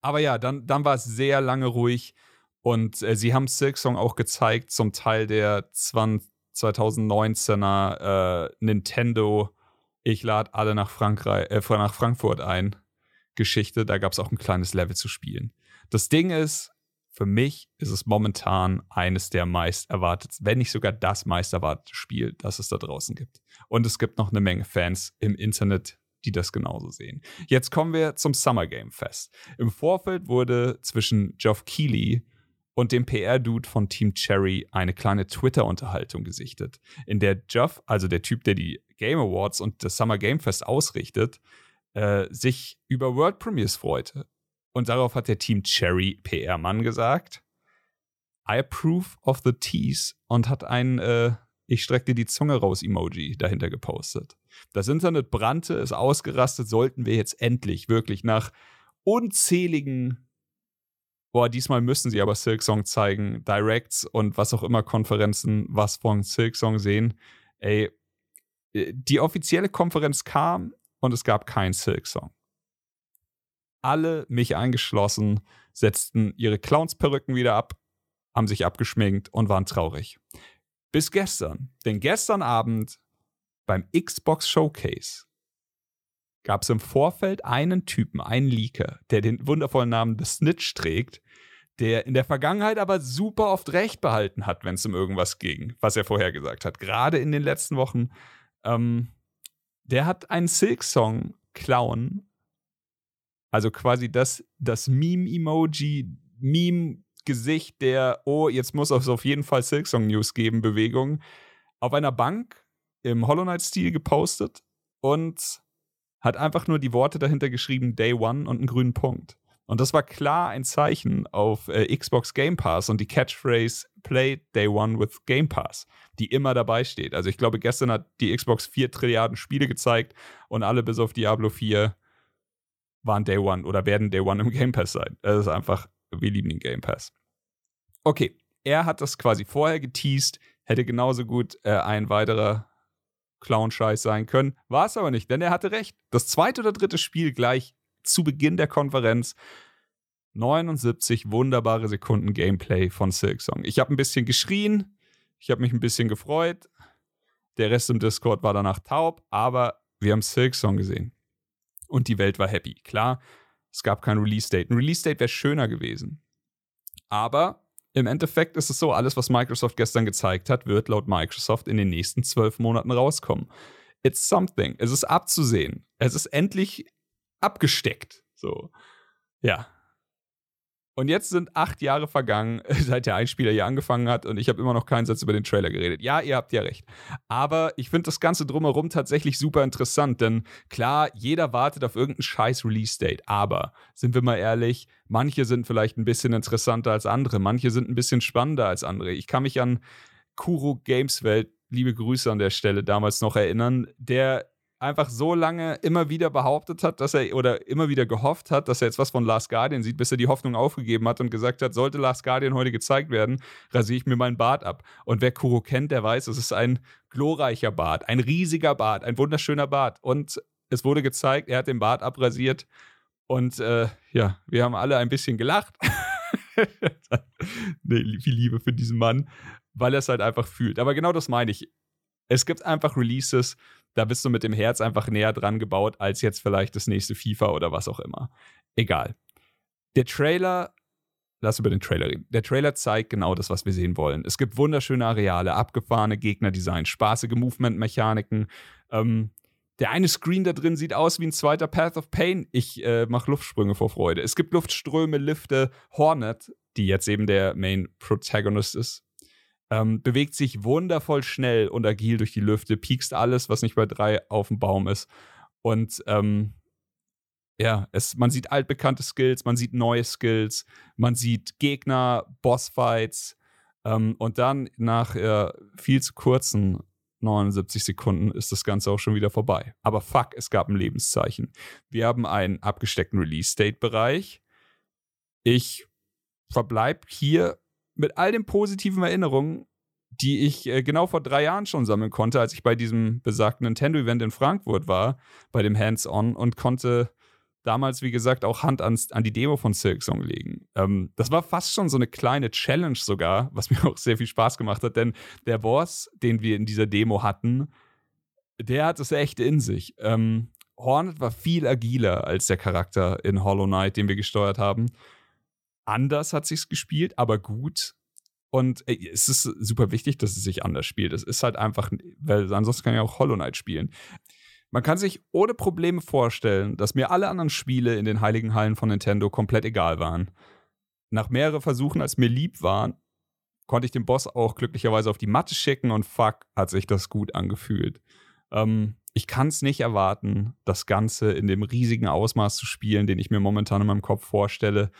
aber ja, dann, dann war es sehr lange ruhig und äh, sie haben Silksong auch gezeigt, zum Teil der 20, 2019er äh, Nintendo Ich lade alle nach, Frankreich, äh, nach Frankfurt ein Geschichte. Da gab es auch ein kleines Level zu spielen. Das Ding ist, für mich ist es momentan eines der meist erwarteten, wenn nicht sogar das meist erwartete Spiel, das es da draußen gibt. Und es gibt noch eine Menge Fans im Internet, die das genauso sehen. Jetzt kommen wir zum Summer Game Fest. Im Vorfeld wurde zwischen Geoff Keighley und dem PR-Dude von Team Cherry eine kleine Twitter-Unterhaltung gesichtet, in der Geoff, also der Typ, der die Game Awards und das Summer Game Fest ausrichtet, äh, sich über World Premiers freute und darauf hat der Team Cherry PR-Mann gesagt, I approve of the tease und hat ein äh, Ich streck dir die Zunge raus Emoji dahinter gepostet. Das Internet brannte, ist ausgerastet, sollten wir jetzt endlich wirklich nach unzähligen Boah, diesmal müssen sie aber Silksong zeigen, Directs und was auch immer Konferenzen was von Silksong sehen. Ey, äh, die offizielle Konferenz kam und es gab kein Silksong alle, mich eingeschlossen, setzten ihre Clownsperücken wieder ab, haben sich abgeschminkt und waren traurig. Bis gestern. Denn gestern Abend beim Xbox Showcase gab es im Vorfeld einen Typen, einen Leaker, der den wundervollen Namen The Snitch trägt, der in der Vergangenheit aber super oft Recht behalten hat, wenn es um irgendwas ging, was er vorher gesagt hat. Gerade in den letzten Wochen. Ähm, der hat einen Silk-Song klauen. Also quasi das, das Meme-Emoji, Meme-Gesicht der, oh, jetzt muss es auf jeden Fall Silk-Song-News geben, Bewegung, auf einer Bank im Hollow Knight-Stil gepostet und hat einfach nur die Worte dahinter geschrieben, Day One und einen grünen Punkt. Und das war klar ein Zeichen auf äh, Xbox Game Pass und die Catchphrase Play Day One with Game Pass, die immer dabei steht. Also ich glaube, gestern hat die Xbox 4 Trilliarden Spiele gezeigt und alle bis auf Diablo 4 waren Day One oder werden Day One im Game Pass sein. Das ist einfach, wir lieben den Game Pass. Okay, er hat das quasi vorher geteased, hätte genauso gut äh, ein weiterer Clown-Scheiß sein können. War es aber nicht, denn er hatte recht. Das zweite oder dritte Spiel gleich zu Beginn der Konferenz 79 wunderbare Sekunden Gameplay von Silksong. Ich habe ein bisschen geschrien, ich habe mich ein bisschen gefreut. Der Rest im Discord war danach taub, aber wir haben Silksong gesehen. Und die Welt war happy. Klar, es gab kein Release-Date. Ein Release-Date wäre schöner gewesen. Aber im Endeffekt ist es so, alles, was Microsoft gestern gezeigt hat, wird laut Microsoft in den nächsten zwölf Monaten rauskommen. It's something. Es ist abzusehen. Es ist endlich abgesteckt. So. Ja. Und jetzt sind acht Jahre vergangen, seit der Einspieler hier angefangen hat und ich habe immer noch keinen Satz über den Trailer geredet. Ja, ihr habt ja recht. Aber ich finde das Ganze drumherum tatsächlich super interessant, denn klar, jeder wartet auf irgendein scheiß Release-Date. Aber, sind wir mal ehrlich, manche sind vielleicht ein bisschen interessanter als andere, manche sind ein bisschen spannender als andere. Ich kann mich an Kuro Games Welt, liebe Grüße an der Stelle, damals noch erinnern, der einfach so lange immer wieder behauptet hat, dass er oder immer wieder gehofft hat, dass er jetzt was von Last Guardian sieht, bis er die Hoffnung aufgegeben hat und gesagt hat, sollte Last Guardian heute gezeigt werden, rasiere ich mir meinen Bart ab. Und wer Kuro kennt, der weiß, es ist ein glorreicher Bart, ein riesiger Bart, ein wunderschöner Bart. Und es wurde gezeigt, er hat den Bart abrasiert. Und äh, ja, wir haben alle ein bisschen gelacht. nee, viel Liebe für diesen Mann, weil er es halt einfach fühlt. Aber genau das meine ich. Es gibt einfach Releases, da bist du mit dem Herz einfach näher dran gebaut als jetzt vielleicht das nächste FIFA oder was auch immer. Egal. Der Trailer, lass über den Trailer reden. Der Trailer zeigt genau das, was wir sehen wollen. Es gibt wunderschöne Areale, abgefahrene Gegnerdesigns, spaßige Movement-Mechaniken. Ähm, der eine Screen da drin sieht aus wie ein zweiter Path of Pain. Ich äh, mache Luftsprünge vor Freude. Es gibt Luftströme, Lifte, Hornet, die jetzt eben der Main Protagonist ist, ähm, bewegt sich wundervoll schnell und agil durch die Lüfte, piekst alles, was nicht bei drei auf dem Baum ist. Und ähm, ja, es, man sieht altbekannte Skills, man sieht neue Skills, man sieht Gegner, Bossfights. Ähm, und dann nach äh, viel zu kurzen 79 Sekunden ist das Ganze auch schon wieder vorbei. Aber fuck, es gab ein Lebenszeichen. Wir haben einen abgesteckten Release-Date-Bereich. Ich verbleibe hier mit all den positiven Erinnerungen, die ich äh, genau vor drei Jahren schon sammeln konnte, als ich bei diesem besagten Nintendo-Event in Frankfurt war, bei dem Hands-On und konnte damals, wie gesagt, auch Hand ans, an die Demo von Silksong legen. Ähm, das war fast schon so eine kleine Challenge sogar, was mir auch sehr viel Spaß gemacht hat, denn der Boss, den wir in dieser Demo hatten, der hat es echt in sich. Ähm, Hornet war viel agiler als der Charakter in Hollow Knight, den wir gesteuert haben anders hat sich's gespielt, aber gut. Und ey, es ist super wichtig, dass es sich anders spielt. Es ist halt einfach, weil ansonsten kann ich auch Hollow Knight spielen. Man kann sich ohne Probleme vorstellen, dass mir alle anderen Spiele in den heiligen Hallen von Nintendo komplett egal waren. Nach mehreren Versuchen, als mir lieb waren, konnte ich den Boss auch glücklicherweise auf die Matte schicken und fuck, hat sich das gut angefühlt. Ähm, ich kann es nicht erwarten, das Ganze in dem riesigen Ausmaß zu spielen, den ich mir momentan in meinem Kopf vorstelle.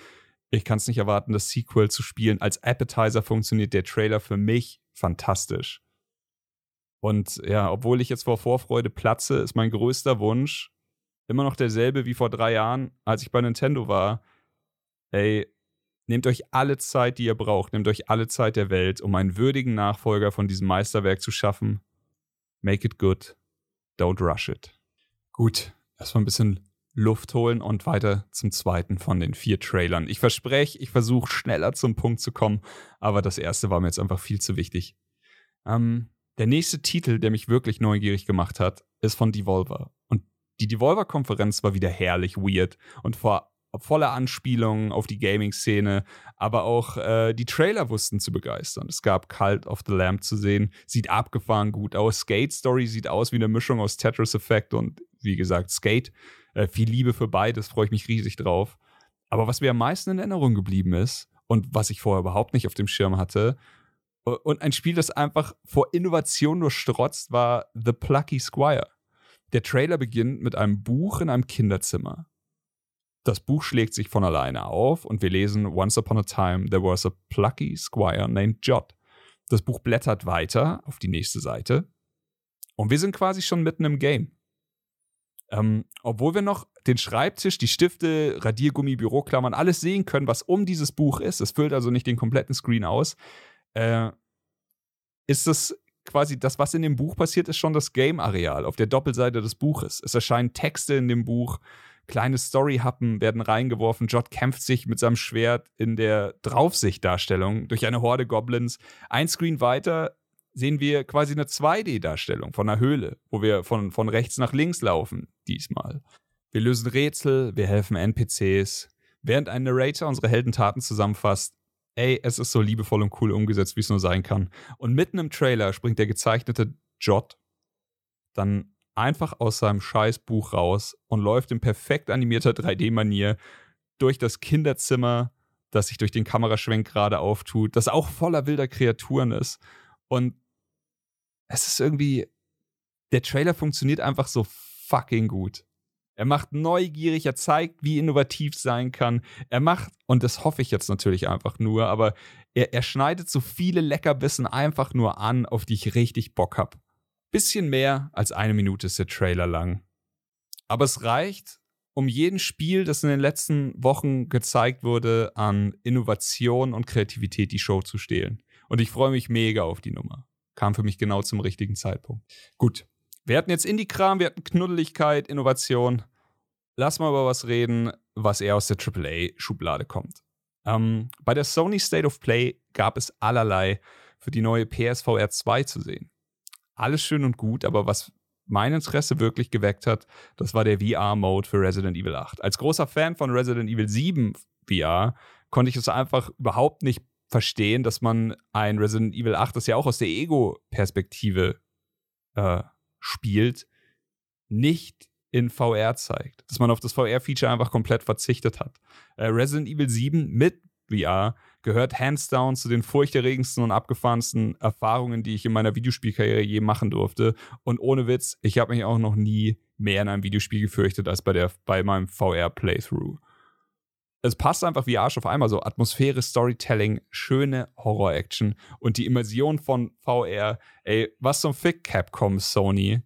Ich kann es nicht erwarten, das Sequel zu spielen. Als Appetizer funktioniert der Trailer für mich fantastisch. Und ja, obwohl ich jetzt vor Vorfreude platze, ist mein größter Wunsch immer noch derselbe wie vor drei Jahren, als ich bei Nintendo war. Ey, nehmt euch alle Zeit, die ihr braucht, nehmt euch alle Zeit der Welt, um einen würdigen Nachfolger von diesem Meisterwerk zu schaffen. Make it good. Don't rush it. Gut, erstmal ein bisschen Luft holen und weiter zum zweiten von den vier Trailern. Ich verspreche, ich versuche schneller zum Punkt zu kommen, aber das erste war mir jetzt einfach viel zu wichtig. Ähm, der nächste Titel, der mich wirklich neugierig gemacht hat, ist von Devolver. Und Die Devolver-Konferenz war wieder herrlich weird und vor voller Anspielungen auf die Gaming-Szene, aber auch äh, die Trailer wussten zu begeistern. Es gab Cult of the Lamb zu sehen, sieht abgefahren gut aus. Skate Story sieht aus wie eine Mischung aus Tetris Effect und wie gesagt Skate. Äh, viel Liebe für beides, freue ich mich riesig drauf. Aber was mir am meisten in Erinnerung geblieben ist und was ich vorher überhaupt nicht auf dem Schirm hatte, und ein Spiel, das einfach vor Innovation nur strotzt, war The Plucky Squire. Der Trailer beginnt mit einem Buch in einem Kinderzimmer. Das Buch schlägt sich von alleine auf und wir lesen Once upon a time there was a plucky squire named Jot. Das Buch blättert weiter auf die nächste Seite und wir sind quasi schon mitten im Game. Ähm, obwohl wir noch den Schreibtisch, die Stifte, Radiergummi, Büroklammern, alles sehen können, was um dieses Buch ist, es füllt also nicht den kompletten Screen aus, äh, ist das quasi das, was in dem Buch passiert, ist schon das Game-Areal auf der Doppelseite des Buches. Es erscheinen Texte in dem Buch, kleine Story-Happen werden reingeworfen. Jot kämpft sich mit seinem Schwert in der Draufsicht-Darstellung durch eine Horde Goblins. Ein Screen weiter sehen wir quasi eine 2D-Darstellung von einer Höhle, wo wir von, von rechts nach links laufen, diesmal. Wir lösen Rätsel, wir helfen NPCs, während ein Narrator unsere Heldentaten zusammenfasst. Ey, es ist so liebevoll und cool umgesetzt, wie es nur sein kann. Und mitten im Trailer springt der gezeichnete Jot dann einfach aus seinem Scheißbuch raus und läuft in perfekt animierter 3D-Manier durch das Kinderzimmer, das sich durch den Kameraschwenk gerade auftut, das auch voller wilder Kreaturen ist. Und es ist irgendwie, der Trailer funktioniert einfach so fucking gut. Er macht neugierig, er zeigt, wie innovativ sein kann. Er macht, und das hoffe ich jetzt natürlich einfach nur, aber er, er schneidet so viele Leckerbissen einfach nur an, auf die ich richtig Bock habe. Bisschen mehr als eine Minute ist der Trailer lang. Aber es reicht, um jeden Spiel, das in den letzten Wochen gezeigt wurde, an Innovation und Kreativität die Show zu stehlen. Und ich freue mich mega auf die Nummer. Kam für mich genau zum richtigen Zeitpunkt. Gut. Wir hatten jetzt Indie-Kram, wir hatten Knuddeligkeit, Innovation. Lass mal über was reden, was eher aus der AAA-Schublade kommt. Ähm, bei der Sony State of Play gab es allerlei für die neue PSVR 2 zu sehen alles schön und gut, aber was mein Interesse wirklich geweckt hat, das war der VR-Mode für Resident Evil 8. Als großer Fan von Resident Evil 7 VR konnte ich es einfach überhaupt nicht verstehen, dass man ein Resident Evil 8, das ja auch aus der Ego-Perspektive äh, spielt, nicht in VR zeigt. Dass man auf das VR-Feature einfach komplett verzichtet hat. Äh, Resident Evil 7 mit VR gehört hands down zu den furchterregendsten und abgefahrensten Erfahrungen, die ich in meiner Videospielkarriere je machen durfte. Und ohne Witz, ich habe mich auch noch nie mehr in einem Videospiel gefürchtet als bei, der, bei meinem VR-Playthrough. Es passt einfach wie Arsch auf einmal so. Atmosphäre, Storytelling, schöne Horror-Action und die Immersion von VR. Ey, was zum Fick Capcom, Sony.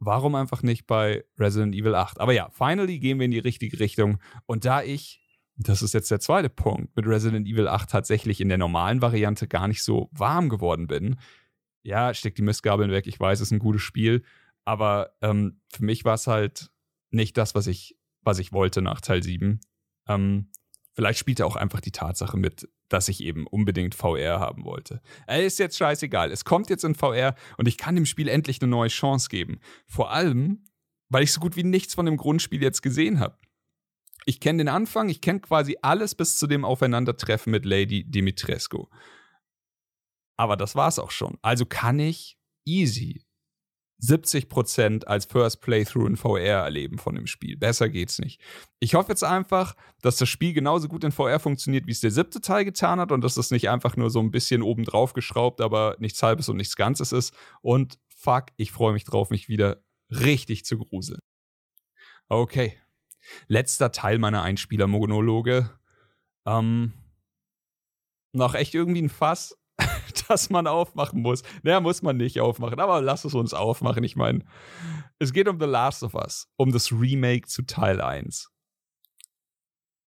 Warum einfach nicht bei Resident Evil 8? Aber ja, finally gehen wir in die richtige Richtung. Und da ich das ist jetzt der zweite Punkt, mit Resident Evil 8 tatsächlich in der normalen Variante gar nicht so warm geworden bin. Ja, steck die Mistgabeln weg, ich weiß, es ist ein gutes Spiel, aber ähm, für mich war es halt nicht das, was ich, was ich wollte nach Teil 7. Ähm, vielleicht spielte auch einfach die Tatsache mit, dass ich eben unbedingt VR haben wollte. Äh, ist jetzt scheißegal. Es kommt jetzt in VR und ich kann dem Spiel endlich eine neue Chance geben. Vor allem, weil ich so gut wie nichts von dem Grundspiel jetzt gesehen habe ich kenne den Anfang, ich kenne quasi alles bis zu dem Aufeinandertreffen mit Lady Dimitrescu. Aber das war's auch schon. Also kann ich easy 70% als First Playthrough in VR erleben von dem Spiel. Besser geht's nicht. Ich hoffe jetzt einfach, dass das Spiel genauso gut in VR funktioniert, wie es der siebte Teil getan hat und dass das nicht einfach nur so ein bisschen obendrauf geschraubt, aber nichts Halbes und nichts Ganzes ist. Und fuck, ich freue mich drauf, mich wieder richtig zu gruseln. Okay, letzter Teil meiner Einspielermonologe. Ähm, noch echt irgendwie ein Fass, das man aufmachen muss. Naja, muss man nicht aufmachen, aber lass es uns aufmachen. Ich meine, es geht um The Last of Us, um das Remake zu Teil 1.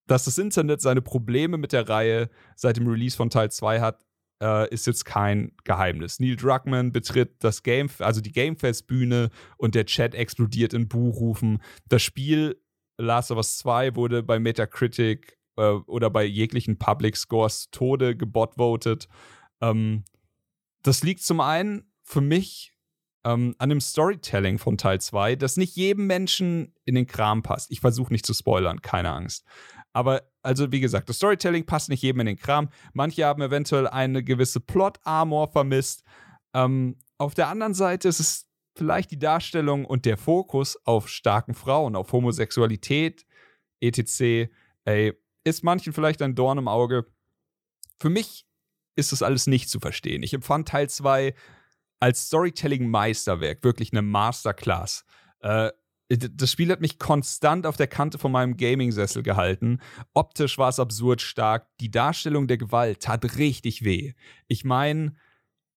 Dass das Internet seine Probleme mit der Reihe seit dem Release von Teil 2 hat, äh, ist jetzt kein Geheimnis. Neil Druckmann betritt das Game, also die Gamefest-Bühne und der Chat explodiert in Buhrufen. Das Spiel Last of Us 2 wurde bei Metacritic äh, oder bei jeglichen Public Scores Tode gebotvotet. Ähm, das liegt zum einen für mich ähm, an dem Storytelling von Teil 2, das nicht jedem Menschen in den Kram passt. Ich versuche nicht zu spoilern, keine Angst. Aber also wie gesagt, das Storytelling passt nicht jedem in den Kram. Manche haben eventuell eine gewisse Plot-Armor vermisst. Ähm, auf der anderen Seite ist es vielleicht die Darstellung und der Fokus auf starken Frauen, auf Homosexualität, etc. Ey, ist manchen vielleicht ein Dorn im Auge. Für mich ist das alles nicht zu verstehen. Ich empfand Teil 2 als Storytelling-Meisterwerk, wirklich eine Masterclass. Äh, das Spiel hat mich konstant auf der Kante von meinem Gaming-Sessel gehalten. Optisch war es absurd stark. Die Darstellung der Gewalt tat richtig weh. Ich meine,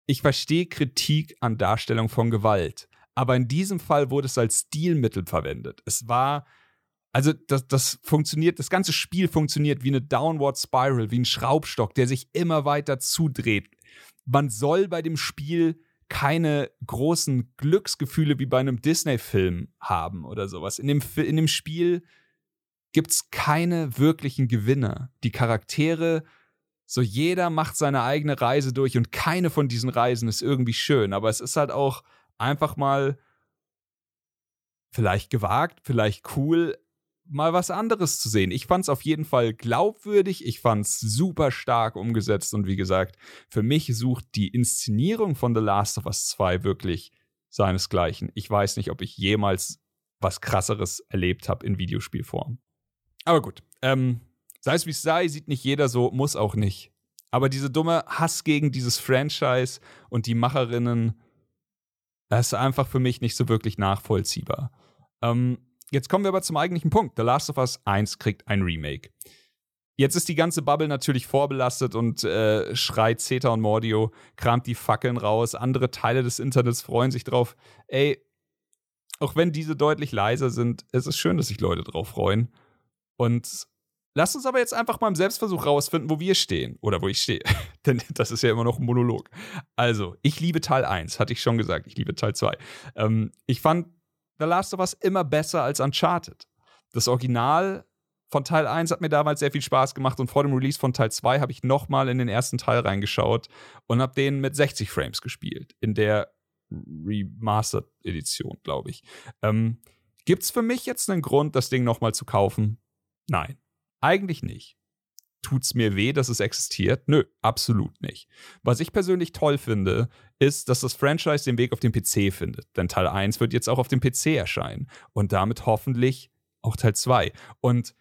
ich verstehe Kritik an Darstellung von Gewalt, aber in diesem Fall wurde es als Stilmittel verwendet. Es war, also das, das funktioniert, das ganze Spiel funktioniert wie eine Downward Spiral, wie ein Schraubstock, der sich immer weiter zudreht. Man soll bei dem Spiel keine großen Glücksgefühle wie bei einem Disney-Film haben oder sowas. In dem, in dem Spiel gibt es keine wirklichen Gewinner. Die Charaktere, so jeder macht seine eigene Reise durch und keine von diesen Reisen ist irgendwie schön. Aber es ist halt auch einfach mal vielleicht gewagt, vielleicht cool, mal was anderes zu sehen. Ich fand es auf jeden Fall glaubwürdig, ich fand es super stark umgesetzt und wie gesagt, für mich sucht die Inszenierung von The Last of Us 2 wirklich seinesgleichen. Ich weiß nicht, ob ich jemals was krasseres erlebt habe in Videospielform. Aber gut, ähm, sei es wie es sei, sieht nicht jeder so, muss auch nicht. Aber diese dumme Hass gegen dieses Franchise und die Macherinnen, das ist einfach für mich nicht so wirklich nachvollziehbar. Ähm, Jetzt kommen wir aber zum eigentlichen Punkt. The Last of Us 1 kriegt ein Remake. Jetzt ist die ganze Bubble natürlich vorbelastet und äh, schreit Zeta und Mordio, kramt die Fackeln raus. Andere Teile des Internets freuen sich drauf. Ey, auch wenn diese deutlich leiser sind, es ist schön, dass sich Leute drauf freuen. Und lasst uns aber jetzt einfach mal im Selbstversuch rausfinden, wo wir stehen. Oder wo ich stehe. Denn das ist ja immer noch ein Monolog. Also, ich liebe Teil 1, hatte ich schon gesagt. Ich liebe Teil 2. Ähm, ich fand The Last of Us immer besser als Uncharted. Das Original von Teil 1 hat mir damals sehr viel Spaß gemacht und vor dem Release von Teil 2 habe ich nochmal in den ersten Teil reingeschaut und habe den mit 60 Frames gespielt. In der Remastered-Edition, glaube ich. Ähm, Gibt es für mich jetzt einen Grund, das Ding nochmal zu kaufen? Nein, eigentlich nicht tut es mir weh, dass es existiert? Nö, absolut nicht. Was ich persönlich toll finde, ist, dass das Franchise den Weg auf den PC findet. Denn Teil 1 wird jetzt auch auf dem PC erscheinen. Und damit hoffentlich auch Teil 2. Und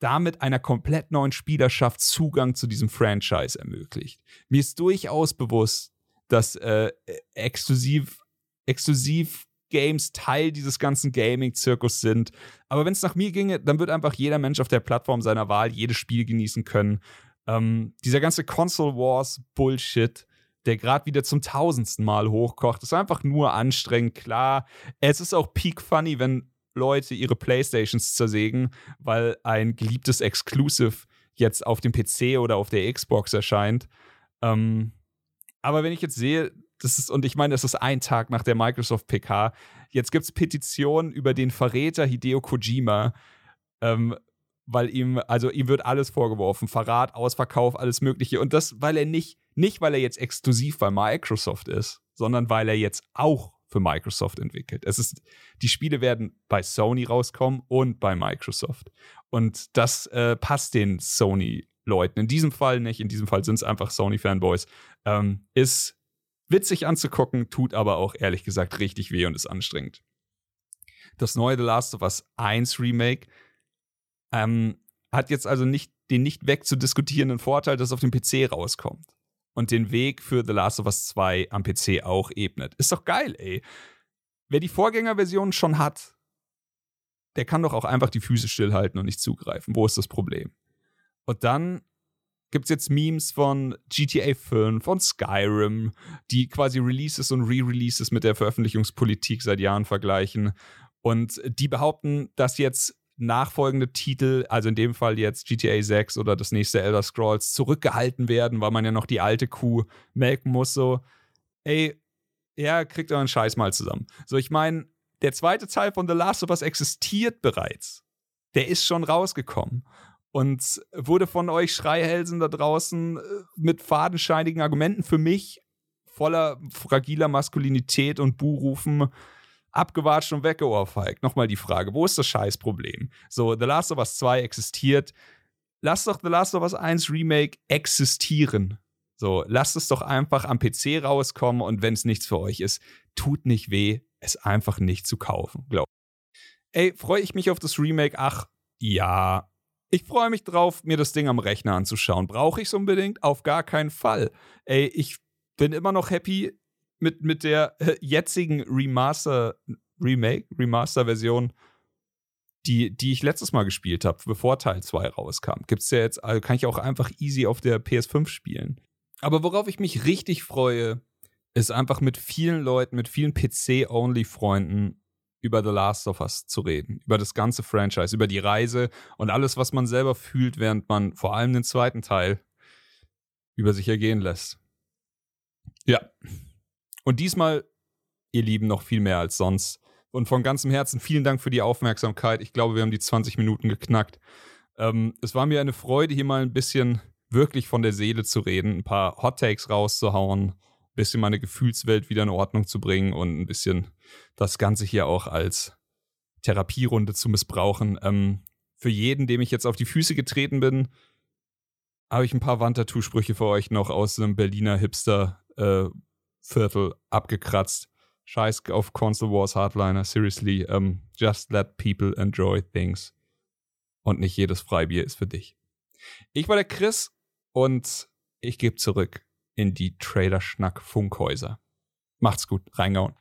damit einer komplett neuen Spielerschaft Zugang zu diesem Franchise ermöglicht. Mir ist durchaus bewusst, dass äh, exklusiv, exklusiv Games Teil dieses ganzen Gaming-Zirkus sind. Aber wenn es nach mir ginge, dann wird einfach jeder Mensch auf der Plattform seiner Wahl jedes Spiel genießen können. Ähm, dieser ganze Console Wars Bullshit, der gerade wieder zum tausendsten Mal hochkocht, ist einfach nur anstrengend. Klar, es ist auch peak funny, wenn Leute ihre Playstations zersägen, weil ein geliebtes Exclusive jetzt auf dem PC oder auf der Xbox erscheint. Ähm, aber wenn ich jetzt sehe, das ist, und ich meine, das ist ein Tag nach der Microsoft PK. Jetzt gibt es Petitionen über den Verräter Hideo Kojima, ähm, weil ihm, also ihm wird alles vorgeworfen: Verrat, Ausverkauf, alles Mögliche. Und das, weil er nicht, nicht weil er jetzt exklusiv bei Microsoft ist, sondern weil er jetzt auch für Microsoft entwickelt. Es ist, die Spiele werden bei Sony rauskommen und bei Microsoft. Und das äh, passt den Sony-Leuten. In diesem Fall nicht, in diesem Fall sind es einfach Sony-Fanboys. Ähm, ist witzig anzugucken, tut aber auch ehrlich gesagt richtig weh und ist anstrengend. Das neue The Last of Us 1 Remake ähm, hat jetzt also nicht den nicht wegzudiskutierenden Vorteil, dass es auf dem PC rauskommt und den Weg für The Last of Us 2 am PC auch ebnet. Ist doch geil, ey. Wer die Vorgängerversion schon hat, der kann doch auch einfach die Füße stillhalten und nicht zugreifen. Wo ist das Problem? Und dann gibt es jetzt Memes von GTA 5, von Skyrim, die quasi Releases und Re-Releases mit der Veröffentlichungspolitik seit Jahren vergleichen. Und die behaupten, dass jetzt nachfolgende Titel, also in dem Fall jetzt GTA 6 oder das nächste Elder Scrolls, zurückgehalten werden, weil man ja noch die alte Kuh melken muss. So, ey, ja, kriegt euren Scheiß mal zusammen. So, ich meine, der zweite Teil von The Last of Us existiert bereits. Der ist schon rausgekommen und wurde von euch Schreihälsen da draußen äh, mit fadenscheinigen Argumenten für mich voller fragiler Maskulinität und Buhrufen abgewatscht und weggeohrfeigt. Nochmal die Frage, wo ist das Scheißproblem? So, The Last of Us 2 existiert. Lass doch The Last of Us 1 Remake existieren. So, lasst es doch einfach am PC rauskommen und wenn es nichts für euch ist, tut nicht weh, es einfach nicht zu kaufen, glaub. Ey, freue ich mich auf das Remake? Ach, ja. Ich freue mich drauf, mir das Ding am Rechner anzuschauen. Brauche ich es unbedingt? Auf gar keinen Fall. Ey, ich bin immer noch happy mit, mit der äh, jetzigen Remaster, Remake, Remaster-Version, die, die ich letztes Mal gespielt habe, bevor Teil 2 rauskam. Gibt's ja jetzt, also kann ich auch einfach easy auf der PS5 spielen. Aber worauf ich mich richtig freue, ist einfach mit vielen Leuten, mit vielen PC-Only-Freunden über The Last of Us zu reden, über das ganze Franchise, über die Reise und alles, was man selber fühlt, während man vor allem den zweiten Teil über sich ergehen lässt. Ja. Und diesmal, ihr Lieben, noch viel mehr als sonst. Und von ganzem Herzen vielen Dank für die Aufmerksamkeit. Ich glaube, wir haben die 20 Minuten geknackt. Ähm, es war mir eine Freude, hier mal ein bisschen wirklich von der Seele zu reden, ein paar Hot Takes rauszuhauen, ein bisschen meine Gefühlswelt wieder in Ordnung zu bringen und ein bisschen das Ganze hier auch als Therapierunde zu missbrauchen. Ähm, für jeden, dem ich jetzt auf die Füße getreten bin, habe ich ein paar Wandtattoo-Sprüche für euch noch aus einem Berliner Hipster-Viertel äh, abgekratzt. Scheiß auf Console Wars Hardliner, seriously, um, just let people enjoy things. Und nicht jedes Freibier ist für dich. Ich war der Chris und ich gebe zurück in die Trailer-Schnack-Funkhäuser. Macht's gut, reingauen.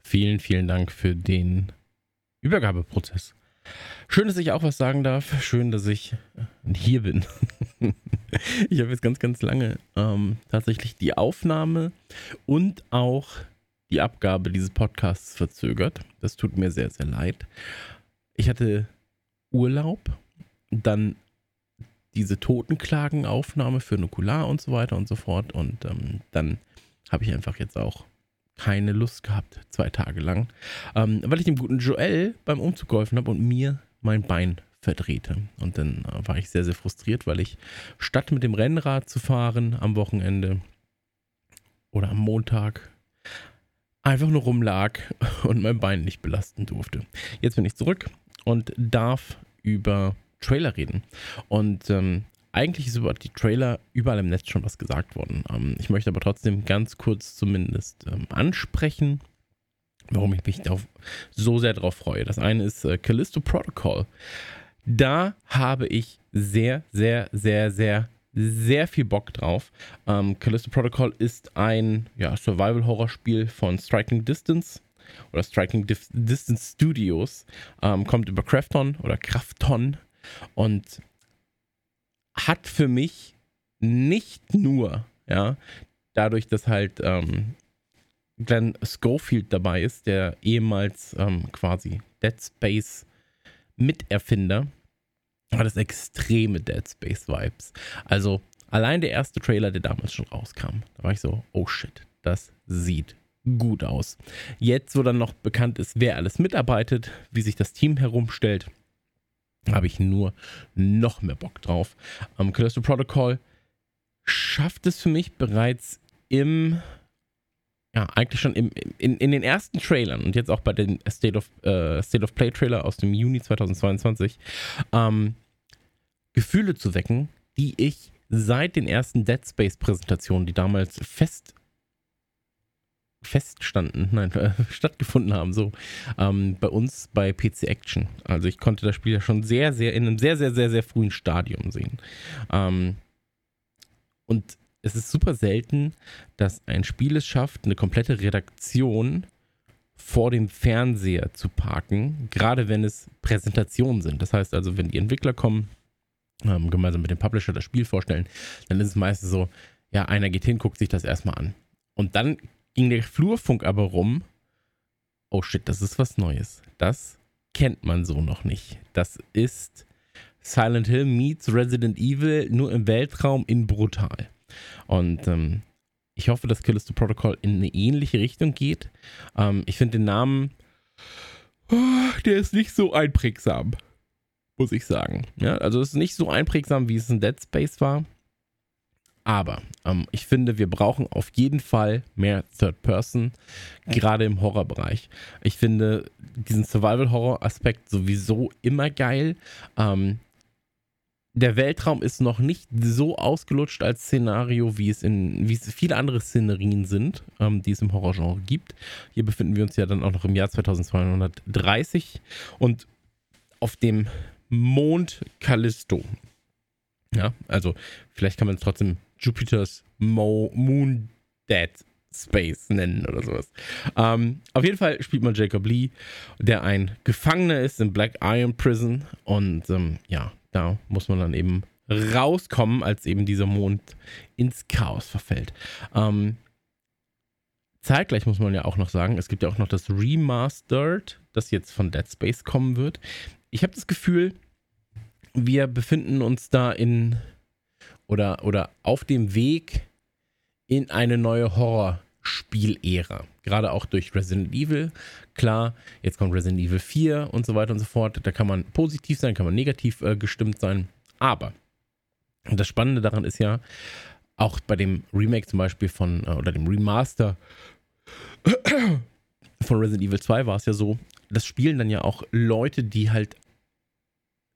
Vielen, vielen Dank für den Übergabeprozess. Schön, dass ich auch was sagen darf. Schön, dass ich äh, hier bin. ich habe jetzt ganz, ganz lange ähm, tatsächlich die Aufnahme und auch die Abgabe dieses Podcasts verzögert. Das tut mir sehr, sehr leid. Ich hatte Urlaub, dann diese Totenklagenaufnahme für Nukular und so weiter und so fort. Und ähm, dann habe ich einfach jetzt auch keine Lust gehabt, zwei Tage lang, ähm, weil ich dem guten Joel beim Umzug geholfen habe und mir mein Bein verdrehte. Und dann äh, war ich sehr, sehr frustriert, weil ich statt mit dem Rennrad zu fahren am Wochenende oder am Montag einfach nur rumlag und mein Bein nicht belasten durfte. Jetzt bin ich zurück und darf über Trailer reden. Und ähm, eigentlich ist über die Trailer überall im Netz schon was gesagt worden. Ähm, ich möchte aber trotzdem ganz kurz zumindest ähm, ansprechen, warum ich mich so sehr darauf freue. Das eine ist äh, Callisto Protocol. Da habe ich sehr, sehr, sehr, sehr, sehr viel Bock drauf. Ähm, Callisto Protocol ist ein ja, Survival-Horror-Spiel von Striking Distance oder Striking Dif Distance Studios. Ähm, kommt über Krafton oder Krafton und hat für mich nicht nur, ja, dadurch, dass halt ähm, Glenn Schofield dabei ist, der ehemals ähm, quasi Dead Space Miterfinder, hat es extreme Dead Space Vibes. Also allein der erste Trailer, der damals schon rauskam, da war ich so, oh shit, das sieht gut aus. Jetzt, wo dann noch bekannt ist, wer alles mitarbeitet, wie sich das Team herumstellt, habe ich nur noch mehr Bock drauf. Ähm, Callisto Protocol schafft es für mich bereits im, ja, eigentlich schon im, in, in den ersten Trailern und jetzt auch bei dem State of, äh, State of Play Trailer aus dem Juni 2022, ähm, Gefühle zu wecken, die ich seit den ersten Dead Space Präsentationen, die damals fest feststanden, nein, äh, stattgefunden haben, so ähm, bei uns bei PC Action. Also ich konnte das Spiel ja schon sehr, sehr in einem sehr, sehr, sehr, sehr frühen Stadium sehen. Ähm, und es ist super selten, dass ein Spiel es schafft, eine komplette Redaktion vor dem Fernseher zu parken, gerade wenn es Präsentationen sind. Das heißt also, wenn die Entwickler kommen, ähm, gemeinsam mit dem Publisher das Spiel vorstellen, dann ist es meistens so, ja, einer geht hin, guckt sich das erstmal an. Und dann ging der Flurfunk aber rum. Oh shit, das ist was Neues. Das kennt man so noch nicht. Das ist Silent Hill meets Resident Evil nur im Weltraum in brutal. Und ähm, ich hoffe, dass Callisto Protocol in eine ähnliche Richtung geht. Ähm, ich finde den Namen, oh, der ist nicht so einprägsam, muss ich sagen. Ja, also es ist nicht so einprägsam, wie es in Dead Space war. Aber ähm, ich finde, wir brauchen auf jeden Fall mehr Third Person, gerade im Horrorbereich. Ich finde diesen Survival-Horror-Aspekt sowieso immer geil. Ähm, der Weltraum ist noch nicht so ausgelutscht als Szenario, wie es in wie es viele andere Szenerien sind, ähm, die es im Horrorgenre gibt. Hier befinden wir uns ja dann auch noch im Jahr 2230 und auf dem Mond Callisto. Ja, also vielleicht kann man es trotzdem Jupiters Mo Moon Dead Space nennen oder sowas. Ähm, auf jeden Fall spielt man Jacob Lee, der ein Gefangener ist in Black Iron Prison und ähm, ja, da muss man dann eben rauskommen, als eben dieser Mond ins Chaos verfällt. Ähm, zeitgleich muss man ja auch noch sagen, es gibt ja auch noch das Remastered, das jetzt von Dead Space kommen wird. Ich habe das Gefühl, wir befinden uns da in oder, oder auf dem Weg in eine neue Horrorspielära. Gerade auch durch Resident Evil. Klar, jetzt kommt Resident Evil 4 und so weiter und so fort. Da kann man positiv sein, kann man negativ äh, gestimmt sein. Aber das Spannende daran ist ja, auch bei dem Remake zum Beispiel von, äh, oder dem Remaster von Resident Evil 2 war es ja so, das spielen dann ja auch Leute, die halt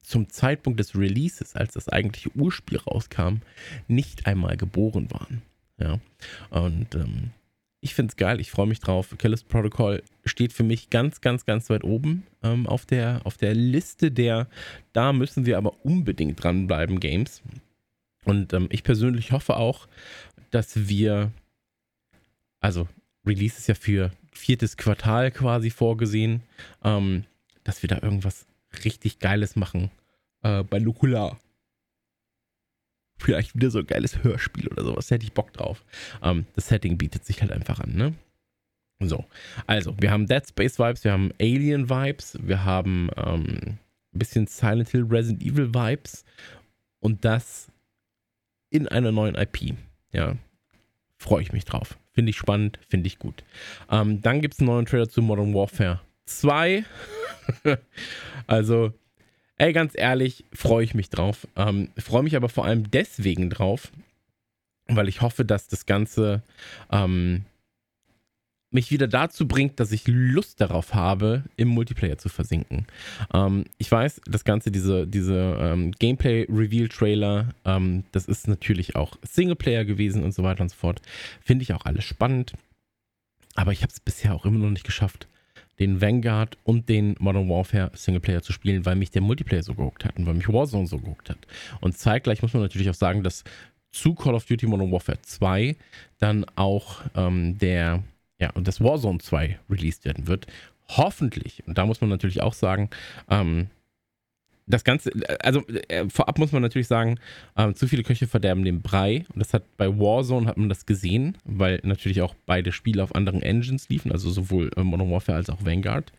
zum Zeitpunkt des Releases, als das eigentliche Urspiel rauskam, nicht einmal geboren waren. Ja. Und ähm, ich finde es geil, ich freue mich drauf. Killers Protocol steht für mich ganz, ganz, ganz weit oben ähm, auf, der, auf der Liste der, da müssen wir aber unbedingt dranbleiben, Games. Und ähm, ich persönlich hoffe auch, dass wir, also Release ist ja für viertes Quartal quasi vorgesehen, ähm, dass wir da irgendwas richtig Geiles machen äh, bei Nukular. Vielleicht wieder so ein geiles Hörspiel oder sowas. Da hätte ich Bock drauf. Ähm, das Setting bietet sich halt einfach an, ne? So, also, wir haben Dead Space Vibes, wir haben Alien Vibes, wir haben ähm, ein bisschen Silent Hill Resident Evil Vibes und das in einer neuen IP. Ja, freue ich mich drauf. Finde ich spannend, finde ich gut. Ähm, dann gibt es einen neuen Trailer zu Modern Warfare 2. also, Ey, ganz ehrlich, freue ich mich drauf. Ähm, freue mich aber vor allem deswegen drauf, weil ich hoffe, dass das Ganze ähm, mich wieder dazu bringt, dass ich Lust darauf habe, im Multiplayer zu versinken. Ähm, ich weiß, das Ganze, diese, diese ähm, Gameplay-Reveal-Trailer, ähm, das ist natürlich auch Singleplayer gewesen und so weiter und so fort. Finde ich auch alles spannend. Aber ich habe es bisher auch immer noch nicht geschafft, den Vanguard und den Modern Warfare Singleplayer zu spielen, weil mich der Multiplayer so gehuckt hat und weil mich Warzone so gehuckt hat. Und zeitgleich muss man natürlich auch sagen, dass zu Call of Duty Modern Warfare 2 dann auch ähm, der, ja, und das Warzone 2 released werden wird. Hoffentlich, und da muss man natürlich auch sagen, ähm, das Ganze, also äh, vorab muss man natürlich sagen, äh, zu viele Köche verderben den Brei. Und das hat bei Warzone hat man das gesehen, weil natürlich auch beide Spiele auf anderen Engines liefen, also sowohl äh, Modern Warfare als auch Vanguard.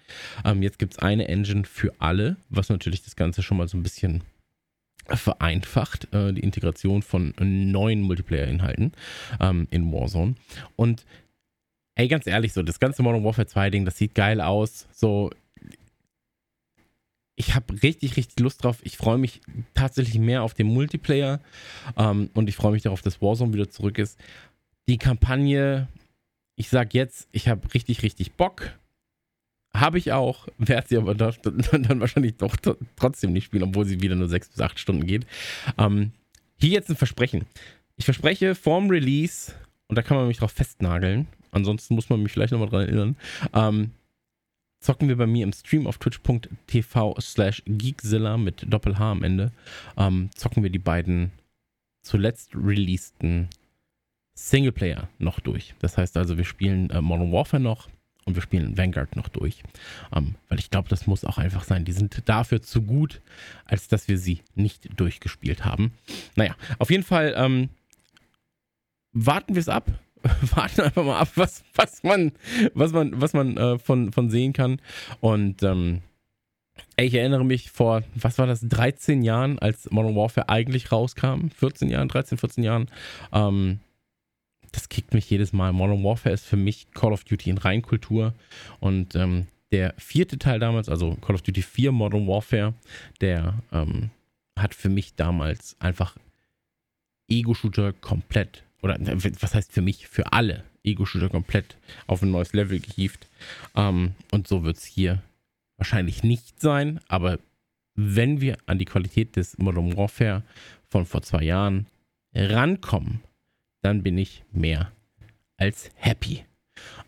Ähm, jetzt gibt es eine Engine für alle, was natürlich das Ganze schon mal so ein bisschen vereinfacht, äh, die Integration von neuen Multiplayer-Inhalten ähm, in Warzone. Und ey, ganz ehrlich, so das ganze Modern Warfare 2-Ding, das sieht geil aus. So, ich habe richtig, richtig Lust drauf. Ich freue mich tatsächlich mehr auf den Multiplayer ähm, und ich freue mich darauf, dass Warzone wieder zurück ist. Die Kampagne, ich sag jetzt, ich habe richtig, richtig Bock. Habe ich auch, werde sie aber dann, wahrscheinlich doch trotzdem nicht spielen, obwohl sie wieder nur sechs bis acht Stunden geht. Ähm, hier jetzt ein Versprechen. Ich verspreche vorm Release, und da kann man mich drauf festnageln, ansonsten muss man mich vielleicht nochmal dran erinnern, ähm, zocken wir bei mir im Stream auf twitch.tv slash geekzilla mit Doppel-H am Ende, ähm, zocken wir die beiden zuletzt releaseden Singleplayer noch durch. Das heißt also, wir spielen äh, Modern Warfare noch und wir spielen Vanguard noch durch. Ähm, weil ich glaube, das muss auch einfach sein. Die sind dafür zu gut, als dass wir sie nicht durchgespielt haben. Naja, auf jeden Fall ähm, warten wir es ab warten einfach mal ab, was, was man, was man, was man äh, von, von sehen kann. Und ähm, ich erinnere mich vor, was war das, 13 Jahren, als Modern Warfare eigentlich rauskam. 14 Jahren, 13, 14 Jahren. Ähm, das kickt mich jedes Mal. Modern Warfare ist für mich Call of Duty in Reinkultur. Und ähm, der vierte Teil damals, also Call of Duty 4 Modern Warfare, der ähm, hat für mich damals einfach Ego-Shooter komplett, oder was heißt für mich, für alle Ego-Shooter komplett auf ein neues Level gehievt. Ähm, und so wird es hier wahrscheinlich nicht sein, aber wenn wir an die Qualität des Modern Warfare von vor zwei Jahren rankommen, dann bin ich mehr als happy.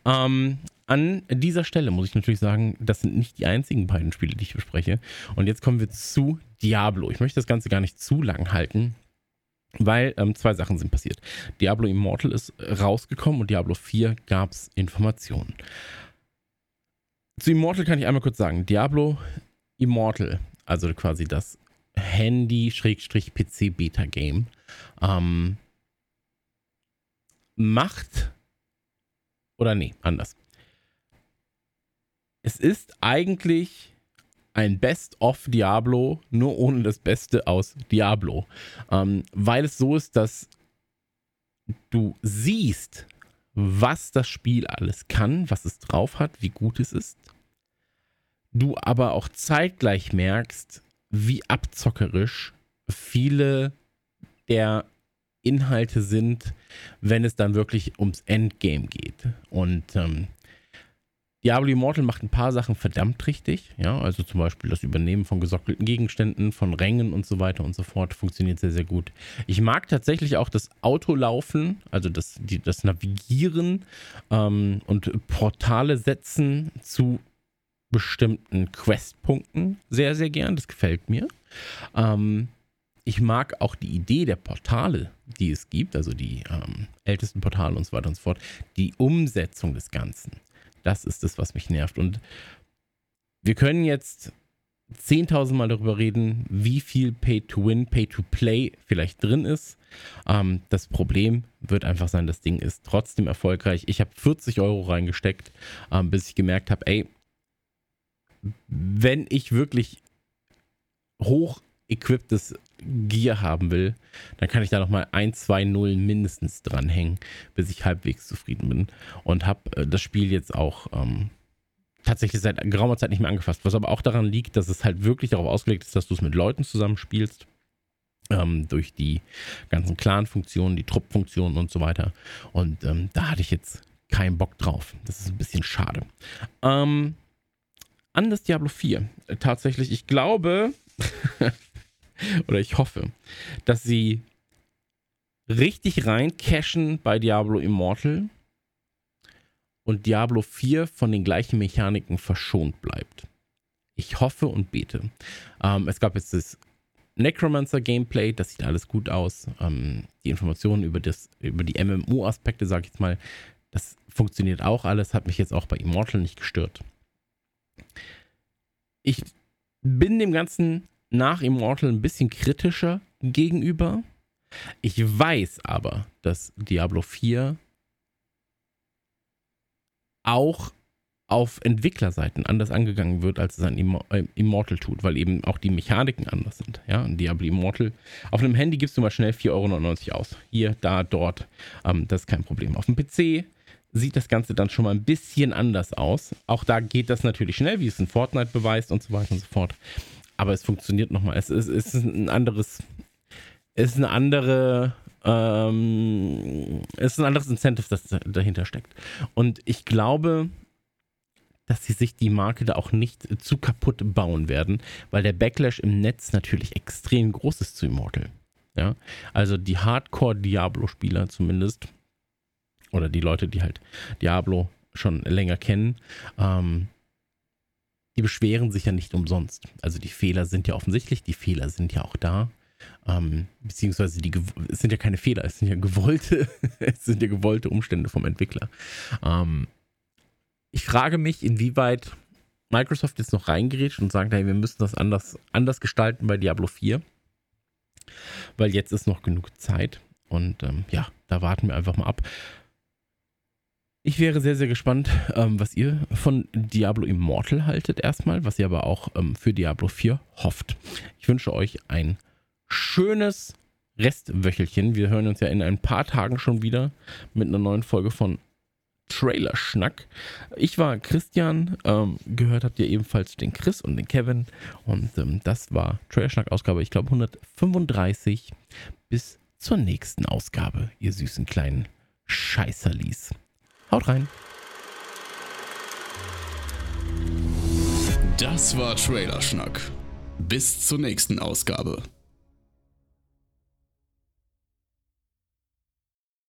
Ähm, an dieser Stelle muss ich natürlich sagen, das sind nicht die einzigen beiden Spiele, die ich bespreche. Und jetzt kommen wir zu Diablo. Ich möchte das Ganze gar nicht zu lang halten, weil ähm, zwei Sachen sind passiert. Diablo Immortal ist rausgekommen und Diablo 4 gab es Informationen. Zu Immortal kann ich einmal kurz sagen. Diablo Immortal, also quasi das Handy-PC-Beta-Game, ähm, macht oder nee, anders. Es ist eigentlich ein Best-of Diablo, nur ohne das Beste aus Diablo. Ähm, weil es so ist, dass du siehst, was das Spiel alles kann, was es drauf hat, wie gut es ist. Du aber auch zeitgleich merkst, wie abzockerisch viele der Inhalte sind, wenn es dann wirklich ums Endgame geht. Und ähm, Diablo Immortal macht ein paar Sachen verdammt richtig. Ja, also zum Beispiel das Übernehmen von gesockelten Gegenständen, von Rängen und so weiter und so fort funktioniert sehr, sehr gut. Ich mag tatsächlich auch das Autolaufen, also das, die, das Navigieren ähm, und Portale setzen zu bestimmten Questpunkten sehr, sehr gern. Das gefällt mir. Ähm, ich mag auch die Idee der Portale, die es gibt, also die ähm, ältesten Portale und so weiter und so fort. Die Umsetzung des Ganzen das ist das, was mich nervt. Und wir können jetzt 10.000 Mal darüber reden, wie viel Pay-to-Win, Pay-to-Play vielleicht drin ist. Ähm, das Problem wird einfach sein, das Ding ist trotzdem erfolgreich. Ich habe 40 Euro reingesteckt, ähm, bis ich gemerkt habe, ey, wenn ich wirklich hoch equipptes Gear haben will, dann kann ich da nochmal ein, zwei Nullen mindestens dranhängen, bis ich halbwegs zufrieden bin. Und habe äh, das Spiel jetzt auch ähm, tatsächlich seit geraumer Zeit nicht mehr angefasst. Was aber auch daran liegt, dass es halt wirklich darauf ausgelegt ist, dass du es mit Leuten zusammenspielst. Ähm, durch die ganzen Clan-Funktionen, die Trupp-Funktionen und so weiter. Und ähm, da hatte ich jetzt keinen Bock drauf. Das ist ein bisschen schade. Ähm, an das Diablo 4. Äh, tatsächlich, ich glaube, oder ich hoffe, dass sie richtig rein cashen bei Diablo Immortal und Diablo 4 von den gleichen Mechaniken verschont bleibt. Ich hoffe und bete. Ähm, es gab jetzt das Necromancer-Gameplay, das sieht alles gut aus. Ähm, die Informationen über, das, über die MMO-Aspekte, sag ich jetzt mal, das funktioniert auch alles, hat mich jetzt auch bei Immortal nicht gestört. Ich bin dem Ganzen nach Immortal ein bisschen kritischer gegenüber. Ich weiß aber, dass Diablo 4 auch auf Entwicklerseiten anders angegangen wird, als es ein äh, Immortal tut, weil eben auch die Mechaniken anders sind. Ja, ein Diablo Immortal. Auf einem Handy gibst du mal schnell 4,99 Euro aus. Hier, da, dort. Ähm, das ist kein Problem. Auf dem PC sieht das Ganze dann schon mal ein bisschen anders aus. Auch da geht das natürlich schnell, wie es in Fortnite beweist und so weiter und so fort aber es funktioniert nochmal. Es ist, es ist ein anderes, es ist eine andere, ähm, es ist ein anderes Incentive, das dahinter steckt. Und ich glaube, dass sie sich die Marke da auch nicht zu kaputt bauen werden, weil der Backlash im Netz natürlich extrem groß ist zu Immortal. Ja, also die Hardcore-Diablo-Spieler zumindest, oder die Leute, die halt Diablo schon länger kennen, ähm, die beschweren sich ja nicht umsonst. Also die Fehler sind ja offensichtlich, die Fehler sind ja auch da. Ähm, beziehungsweise die es sind ja keine Fehler, es sind ja gewollte, es sind ja gewollte Umstände vom Entwickler. Ähm, ich frage mich, inwieweit Microsoft jetzt noch reingerät und sagt, hey, wir müssen das anders, anders gestalten bei Diablo 4. Weil jetzt ist noch genug Zeit. Und ähm, ja, da warten wir einfach mal ab. Ich wäre sehr, sehr gespannt, ähm, was ihr von Diablo Immortal haltet erstmal, was ihr aber auch ähm, für Diablo 4 hofft. Ich wünsche euch ein schönes Restwöchelchen. Wir hören uns ja in ein paar Tagen schon wieder mit einer neuen Folge von Trailer Schnack. Ich war Christian, ähm, gehört habt ihr ebenfalls den Chris und den Kevin und ähm, das war Trailer Schnack Ausgabe, ich glaube 135. Bis zur nächsten Ausgabe, ihr süßen kleinen Scheißerlies. Haut rein. Das war Trailerschnack. Bis zur nächsten Ausgabe.